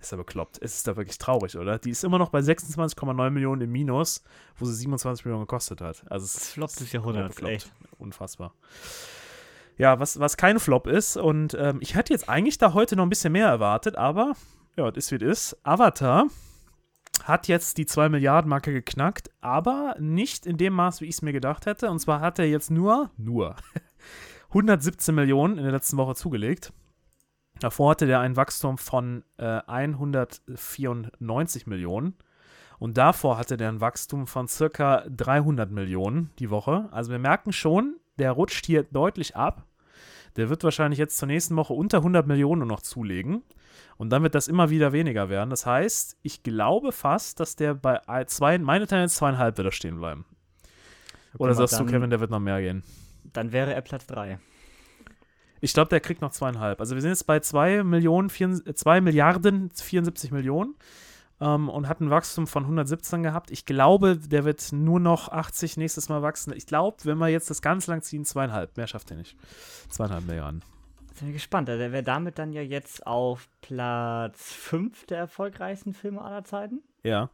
Ist aber bekloppt. Es ist da wirklich traurig, oder? Die ist immer noch bei 26,9 Millionen im Minus, wo sie 27 Millionen gekostet hat. Also es das floppt des Jahrhunderts, echt. Unfassbar. Ja, was, was kein Flop ist. Und ähm, ich hätte jetzt eigentlich da heute noch ein bisschen mehr erwartet, aber ja, das ist wie es ist. Avatar hat jetzt die 2 Milliarden Marke geknackt, aber nicht in dem Maß, wie ich es mir gedacht hätte. Und zwar hat er jetzt nur, nur 117 Millionen in der letzten Woche zugelegt. Davor hatte der ein Wachstum von äh, 194 Millionen. Und davor hatte der ein Wachstum von circa 300 Millionen die Woche. Also wir merken schon, der rutscht hier deutlich ab. Der wird wahrscheinlich jetzt zur nächsten Woche unter 100 Millionen noch zulegen. Und dann wird das immer wieder weniger werden. Das heißt, ich glaube fast, dass der bei zwei, meine Tendenz zweieinhalb wird er stehen bleiben. Oder sagst dann, du, Kevin, der wird noch mehr gehen? Dann wäre er Platz 3. Ich glaube, der kriegt noch zweieinhalb. Also wir sind jetzt bei 2 Millionen, 2 Milliarden 74 Millionen ähm, und hat ein Wachstum von 117 gehabt. Ich glaube, der wird nur noch 80 nächstes Mal wachsen. Ich glaube, wenn wir jetzt das ganz lang ziehen, zweieinhalb. Mehr schafft er nicht. Zweieinhalb Milliarden. Sind wir gespannt. Also, der wäre damit dann ja jetzt auf Platz 5 der erfolgreichsten Filme aller Zeiten. Ja.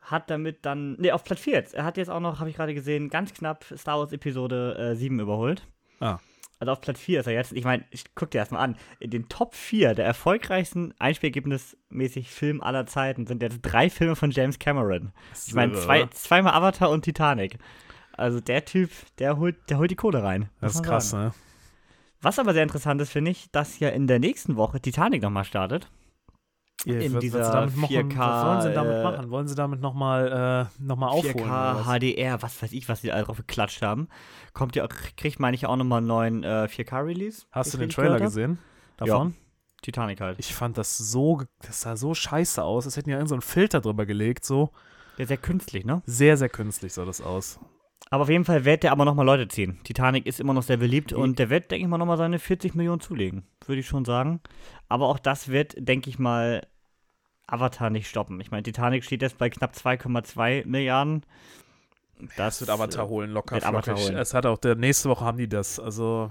Hat damit dann, ne, auf Platz 4 jetzt. Er hat jetzt auch noch, habe ich gerade gesehen, ganz knapp Star Wars Episode äh, 7 überholt. Ah. Also auf Platz 4 ist er jetzt. Ich meine, ich guck dir erstmal an. In den Top 4 der erfolgreichsten Einspielergebnismäßig Film aller Zeiten sind jetzt drei Filme von James Cameron. Ich meine, zwei, zweimal Avatar und Titanic. Also der Typ, der holt, der holt die Kohle rein. Das ist krass, ne? Was aber sehr interessant ist, finde ich, dass ja in der nächsten Woche Titanic nochmal startet. Ja, in was, dieser was 4K. Was wollen sie damit äh, machen? Wollen sie damit nochmal äh, noch aufholen? 4K, HDR, was weiß ich, was sie da drauf geklatscht haben. Kommt ja, kriegt, meine ich, auch nochmal einen neuen äh, 4K-Release. Hast du den Trailer gesehen? Davon? Ja. Titanic halt. Ich fand das so, das sah so scheiße aus. Es hätten ja irgendeinen so Filter drüber gelegt, so. Ja, sehr künstlich, ne? Sehr, sehr künstlich sah das aus. Aber auf jeden Fall wird der aber nochmal Leute ziehen. Titanic ist immer noch sehr beliebt und der wird, denke ich mal, nochmal seine 40 Millionen zulegen. Würde ich schon sagen. Aber auch das wird, denke ich mal, Avatar nicht stoppen. Ich meine, Titanic steht jetzt bei knapp 2,2 Milliarden. Das, wird Avatar holen, locker. Avatar holen. Es hat auch, der, nächste Woche haben die das. Also,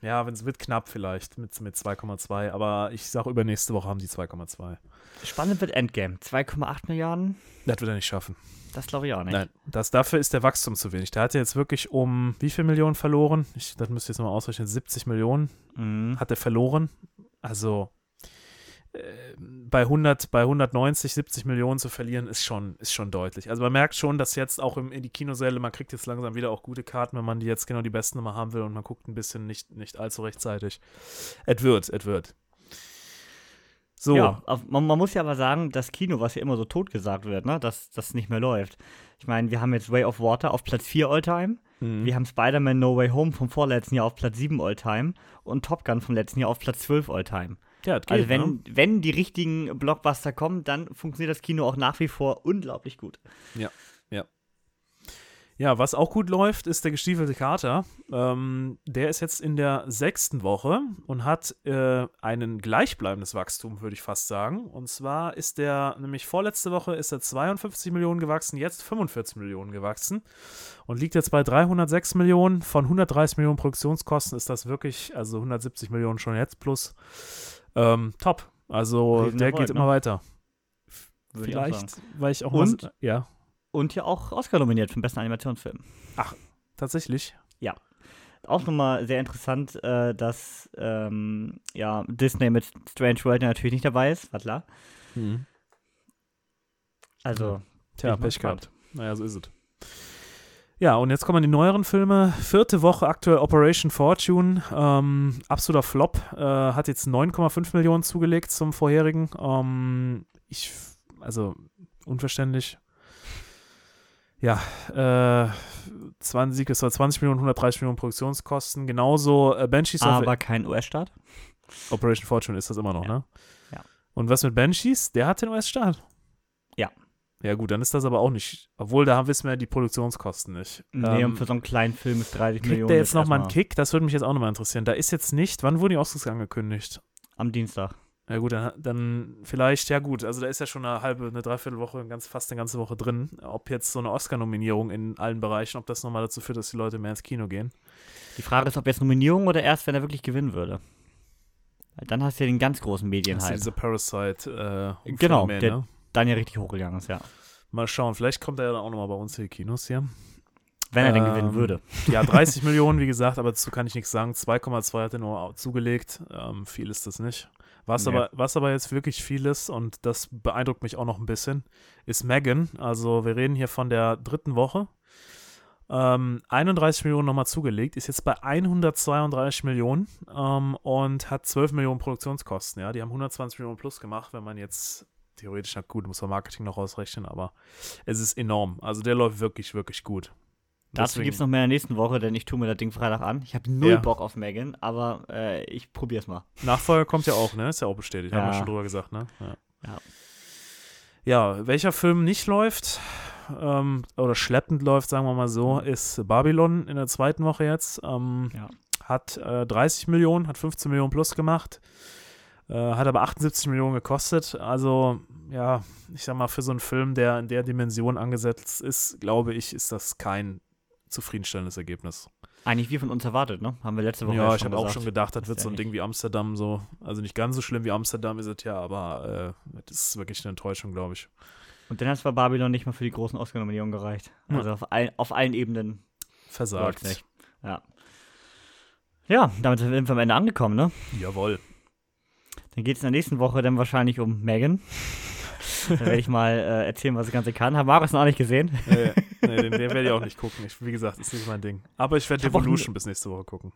ja, wenn es wird knapp vielleicht mit, mit 2,2. Aber ich sage, übernächste Woche haben die 2,2. Spannend wird Endgame. 2,8 Milliarden. Das wird er nicht schaffen. Das glaube ich auch nicht. Nein, das, dafür ist der Wachstum zu wenig. Der hat ja jetzt wirklich um wie viel Millionen verloren? Ich, das müsste ich jetzt nochmal ausrechnen. 70 Millionen mhm. hat er verloren. Also, bei 100, bei 190, 70 Millionen zu verlieren, ist schon, ist schon deutlich. Also man merkt schon, dass jetzt auch im, in die Kinosäle, man kriegt jetzt langsam wieder auch gute Karten, wenn man die jetzt genau die besten immer haben will und man guckt ein bisschen nicht, nicht allzu rechtzeitig. Es wird, es wird. So. Ja, man, man, muss ja aber sagen, das Kino, was ja immer so tot gesagt wird, ne, dass das nicht mehr läuft. Ich meine, wir haben jetzt Way of Water auf Platz 4 Alltime. Mhm. Wir haben Spider-Man No Way Home vom vorletzten Jahr auf Platz 7 Alltime und Top Gun vom letzten Jahr auf Platz 12 Alltime. Ja, geht, also wenn, ne? wenn die richtigen Blockbuster kommen, dann funktioniert das Kino auch nach wie vor unglaublich gut. Ja, ja. Ja, was auch gut läuft, ist der gestiefelte Kater. Ähm, der ist jetzt in der sechsten Woche und hat äh, ein gleichbleibendes Wachstum, würde ich fast sagen. Und zwar ist der, nämlich vorletzte Woche ist er 52 Millionen gewachsen, jetzt 45 Millionen gewachsen und liegt jetzt bei 306 Millionen. Von 130 Millionen Produktionskosten ist das wirklich, also 170 Millionen schon jetzt plus. Ähm, top. Also der Erfolg, geht ne? immer weiter. Würde ich Vielleicht, sagen. weil ich auch Und? mal, ja, Und hier auch Oscar nominiert für den besten Animationsfilm. tatsächlich. Auch nochmal sehr interessant, äh, dass ähm, ja, Disney mit Strange World ja natürlich nicht dabei ist, war klar. Also, Tja, ich Pech gehabt. Naja, so ist es. Ja, und jetzt kommen die neueren Filme. Vierte Woche aktuell Operation Fortune. Ähm, absoluter Flop. Äh, hat jetzt 9,5 Millionen zugelegt zum vorherigen. Ähm, ich, also, unverständlich. Ja, äh, 20, es war 20 Millionen, 130 Millionen Produktionskosten. Genauso äh, Banshees of aber kein US-Start. Operation Fortune ist das immer noch, Ja. ne? Ja. Und was mit Banshees? Der hat den US-Start. Ja. Ja, gut, dann ist das aber auch nicht. Obwohl, da wissen wir ja die Produktionskosten nicht. Nee, Ähm, und für so einen kleinen Film ist 30 Millionen. kriegt der jetzt nochmal einen Kick? Das würde mich jetzt auch nochmal interessieren. Da ist jetzt nicht, wann wurden die Oscars angekündigt? Am Dienstag. Ja, gut, dann, dann vielleicht, ja, gut. Also, da ist ja schon eine halbe, eine Dreiviertelwoche, ganz, fast eine ganze Woche drin. Ob jetzt so eine Oscar-Nominierung in allen Bereichen, ob das nochmal dazu führt, dass die Leute mehr ins Kino gehen. Die Frage ist, ob jetzt Nominierung oder erst, wenn er wirklich gewinnen würde. Dann hast du ja den ganz großen Das ist Medienhype. diese Parasite, äh, Genau, Phänomen, der- ne? Dann ja richtig hochgegangen ist, ja. Mal schauen, vielleicht kommt er ja dann auch nochmal bei uns in die Kinos hier. Wenn er denn Ähm, gewinnen würde. Ja, 30 Millionen, wie gesagt, aber dazu kann ich nichts sagen. 2,2 hat er nur zugelegt. Ähm, viel ist das nicht. Was, Nee. aber, was aber jetzt wirklich viel ist, und das beeindruckt mich auch noch ein bisschen, ist Megan. Also wir reden hier von der dritten Woche. Ähm, 31 Millionen nochmal zugelegt, ist jetzt bei 132 Millionen ähm, und hat 12 Millionen Produktionskosten. Ja, die haben 120 Millionen plus gemacht, wenn man jetzt theoretisch, na gut, muss man Marketing noch ausrechnen, aber es ist enorm. Also der läuft wirklich, wirklich gut. Dazu gibt es noch mehr in der nächsten Woche, denn ich tue mir das Ding Freitag an. Ich habe null Ja. Bock auf Megan, aber äh, ich probier's mal. Nachfolger kommt ja auch, ne? Ist ja auch bestätigt. Haben wir Ja. schon drüber gesagt, ne? Ja. Ja. Ja, welcher Film nicht läuft, ähm, oder schleppend läuft, sagen wir mal so, ist Babylon in der zweiten Woche jetzt. Ähm, Ja. Hat äh, 30 Millionen, hat 15 Millionen plus gemacht, äh, hat aber 78 Millionen gekostet. Also, ja, ich sag mal, für so einen Film, der in der Dimension angesetzt ist, glaube ich, ist das kein zufriedenstellendes Ergebnis. Eigentlich wie von uns erwartet, ne? Haben wir letzte Woche Ja, ja ich habe auch schon gedacht, das Ist wird so ein Ding wie Amsterdam so. Also nicht ganz so schlimm wie Amsterdam ist es ja, aber äh, das ist wirklich eine Enttäuschung, glaube ich. Und dann hat es bei Babylon nicht mal für die großen Oscar-Nominierungen gereicht. Ja. Also auf, ein, auf allen Ebenen Versagt. nicht. Ja. Ja, damit sind wir am Ende angekommen, ne? Jawohl. Dann geht es in der nächsten Woche dann wahrscheinlich um Megan. dann werde ich mal äh, erzählen, was das Ganze kann. Habe Marius noch nicht gesehen. äh, nee, den, den werde ich auch nicht gucken. Ich, wie gesagt, ist nicht mein Ding. Aber ich werde Ich Devolution bis nächste Woche gucken.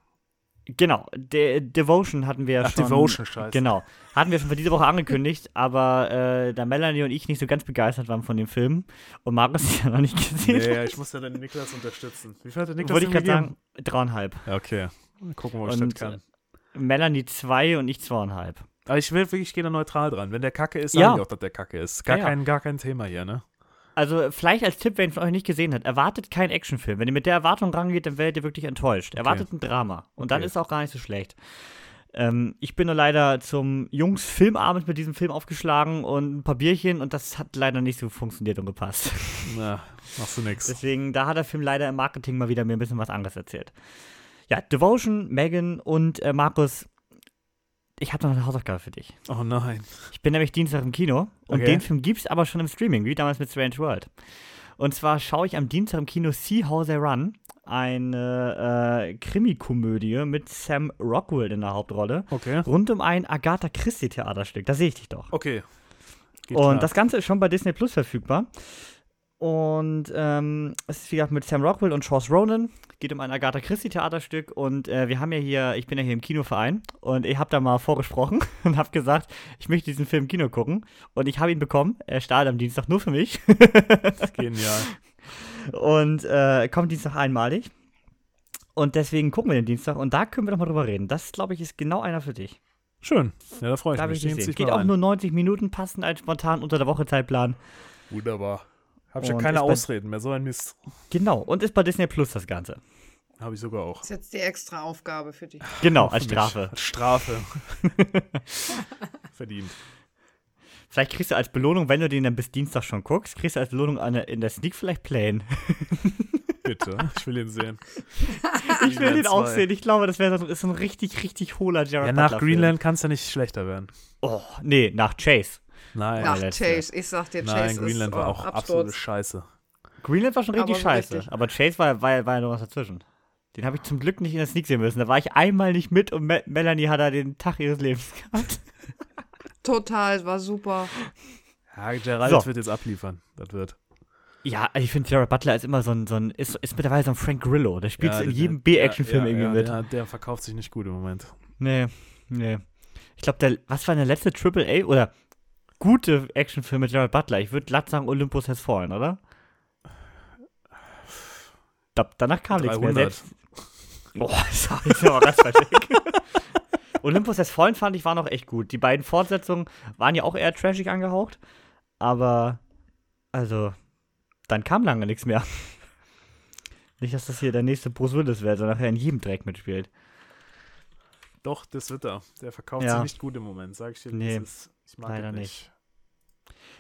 Genau, De Devotion hatten wir ja Ach, schon. Devotion, scheiße. Genau. Hatten wir schon für diese Woche angekündigt, aber äh, da Melanie und ich nicht so ganz begeistert waren von dem Film und Marius ist ja noch nicht gesehen. Nee, ja, ich muss ja den Niklas unterstützen. Wie viel hat der Niklas Wollte ich gerade sagen, dreieinhalb. Ja, okay. Gucken, ob ich Und das kann. Melanie zwei und ich zweieinhalb. Aber ich will wirklich, ich gehe da neutral dran. Wenn der Kacke ist, sage Ja. ich auch, dass der Kacke ist. Gar, Ja, ja. Kein, gar kein Thema hier, ne? Also vielleicht als Tipp, wer ihn von euch nicht gesehen hat, erwartet keinen Actionfilm. Wenn ihr mit der Erwartung rangeht, dann werdet ihr wirklich enttäuscht. Erwartet ein Drama. Und dann Okay. ist es auch gar nicht so schlecht. Ähm, ich bin nur leider zum Jungs-Filmabend mit diesem Film aufgeschlagen und ein paar Bierchen und das hat leider nicht so funktioniert und gepasst. Na, machst du nix. Deswegen, da hat der Film leider im Marketing mal wieder mir ein bisschen was anderes erzählt. Ja, Devotion, Megan und äh, Markus, ich habe noch eine Hausaufgabe für dich. Oh nein. Ich bin nämlich Dienstag im Kino und Okay. den Film gibt's aber schon im Streaming, wie damals mit Strange World. Und zwar schaue ich am Dienstag im Kino See How They Run, eine äh, Krimikomödie mit Sam Rockwell in der Hauptrolle, Okay. rund um ein Agatha Christie Theaterstück. Da sehe ich dich doch. Okay. Geht Und klar. das Ganze ist schon bei Disney Plus verfügbar. Und ähm, es ist wie gesagt mit Sam Rockwell und Charles Ronan. Geht um ein Agatha Christie Theaterstück. Und äh, wir haben ja hier, ich bin ja hier im Kinoverein und ich habe da mal vorgesprochen und habe gesagt, ich möchte diesen Film im Kino gucken. Und ich habe ihn bekommen. Er startet am Dienstag nur für mich. Genial. und äh, kommt Dienstag einmalig. Und deswegen gucken wir den Dienstag und da können wir doch mal drüber reden. Das, glaube ich, ist genau einer für dich. Schön. Ja, da freue ich Da mich. ich Geht auch rein. nur 90 Minuten, passend als spontan unter der Woche Zeitplan. Wunderbar. Hab ich ja keine Ausreden mehr. So ein Mist. Genau. Und ist bei Disney Plus das Ganze. Habe ich sogar auch. Das ist jetzt die extra Aufgabe für dich. Genau, als. Strafe. Als Strafe. Verdient. Vielleicht kriegst du als Belohnung, wenn du den dann bis Dienstag schon guckst, kriegst du als Belohnung eine, in der Sneak vielleicht Plane. Bitte, ich will ihn sehen. Ich will den auch sehen. Ich glaube, das wäre so, ein richtig, richtig hohler Jared Ja, nach. Greenland kann es ja nicht schlechter werden. Oh, nee, nach Chase. Nein, Ach. Chase, ich sag dir, Chase nein, ist Greenland war oh, auch Absturz. absolute Scheiße. Greenland war schon richtig Aber scheiße. richtig. Aber Chase war, war, war ja noch was dazwischen. Den habe ich zum Glück nicht in der Sneak sehen müssen. Da war ich einmal nicht mit und Me Melanie hat da den Tag ihres Lebens gehabt. Total, war super. Ja, Gerald So. wird jetzt abliefern. Das wird. Ja, ich finde, Jared Butler ist immer so ein, so ein ist, ist mittlerweile so ein Frank Grillo. Der spielt ja, in jedem B-Action-Film ja, irgendwie ja, mit. Ja, der verkauft sich nicht gut im Moment. Nee, nee. Ich glaube, der, was war der letzte Triple A oder gute Actionfilm mit Jared Butler? Ich würde glatt sagen, Olympus Has Fallen, oder? Da, danach kam nichts mehr. 300. Selbst, boah, das ist aber ganz weit weg. Olympus Has Fallen fand ich war noch echt gut. Die beiden Fortsetzungen waren ja auch eher trashig angehaucht. Aber, also, dann kam lange nichts mehr. Nicht, dass das hier der nächste Bruce Willis wäre, der nachher in jedem Dreck mitspielt. Doch, das wird er. Der verkauft Ja. sich nicht gut im Moment, sag ich dir. Nee, es ist. Ich mag leider ihn nicht.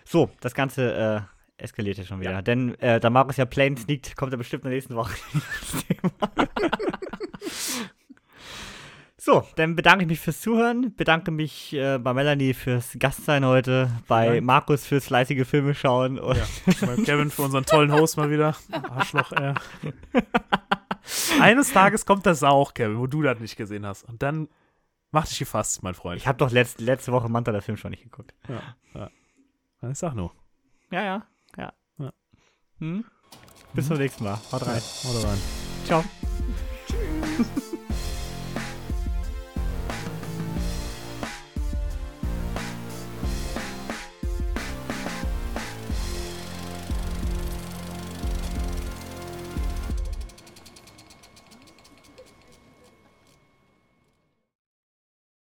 So, das Ganze äh, eskaliert ja schon wieder. Denn äh, da Markus ja Plane sneakt, kommt er bestimmt in der nächsten Woche. So, dann bedanke ich mich fürs Zuhören, bedanke mich äh, bei Melanie fürs Gastsein heute, bei Dank. Markus fürs fleißige Filme schauen und Ja. Bei Kevin für unseren tollen Host mal wieder. Arschloch, ey. Eines Tages kommt das auch, Kevin, wo du das nicht gesehen hast. Und dann mach dich gefasst, mein Freund. ich habe doch letzt, letzte Woche Manta der Film schon nicht geguckt. Ja, Ich sag nur. Ja, ja, ja. Ja. Hm? Bis zum nächsten Mal. Haut rein. Oder rein. Ciao. Tschüss.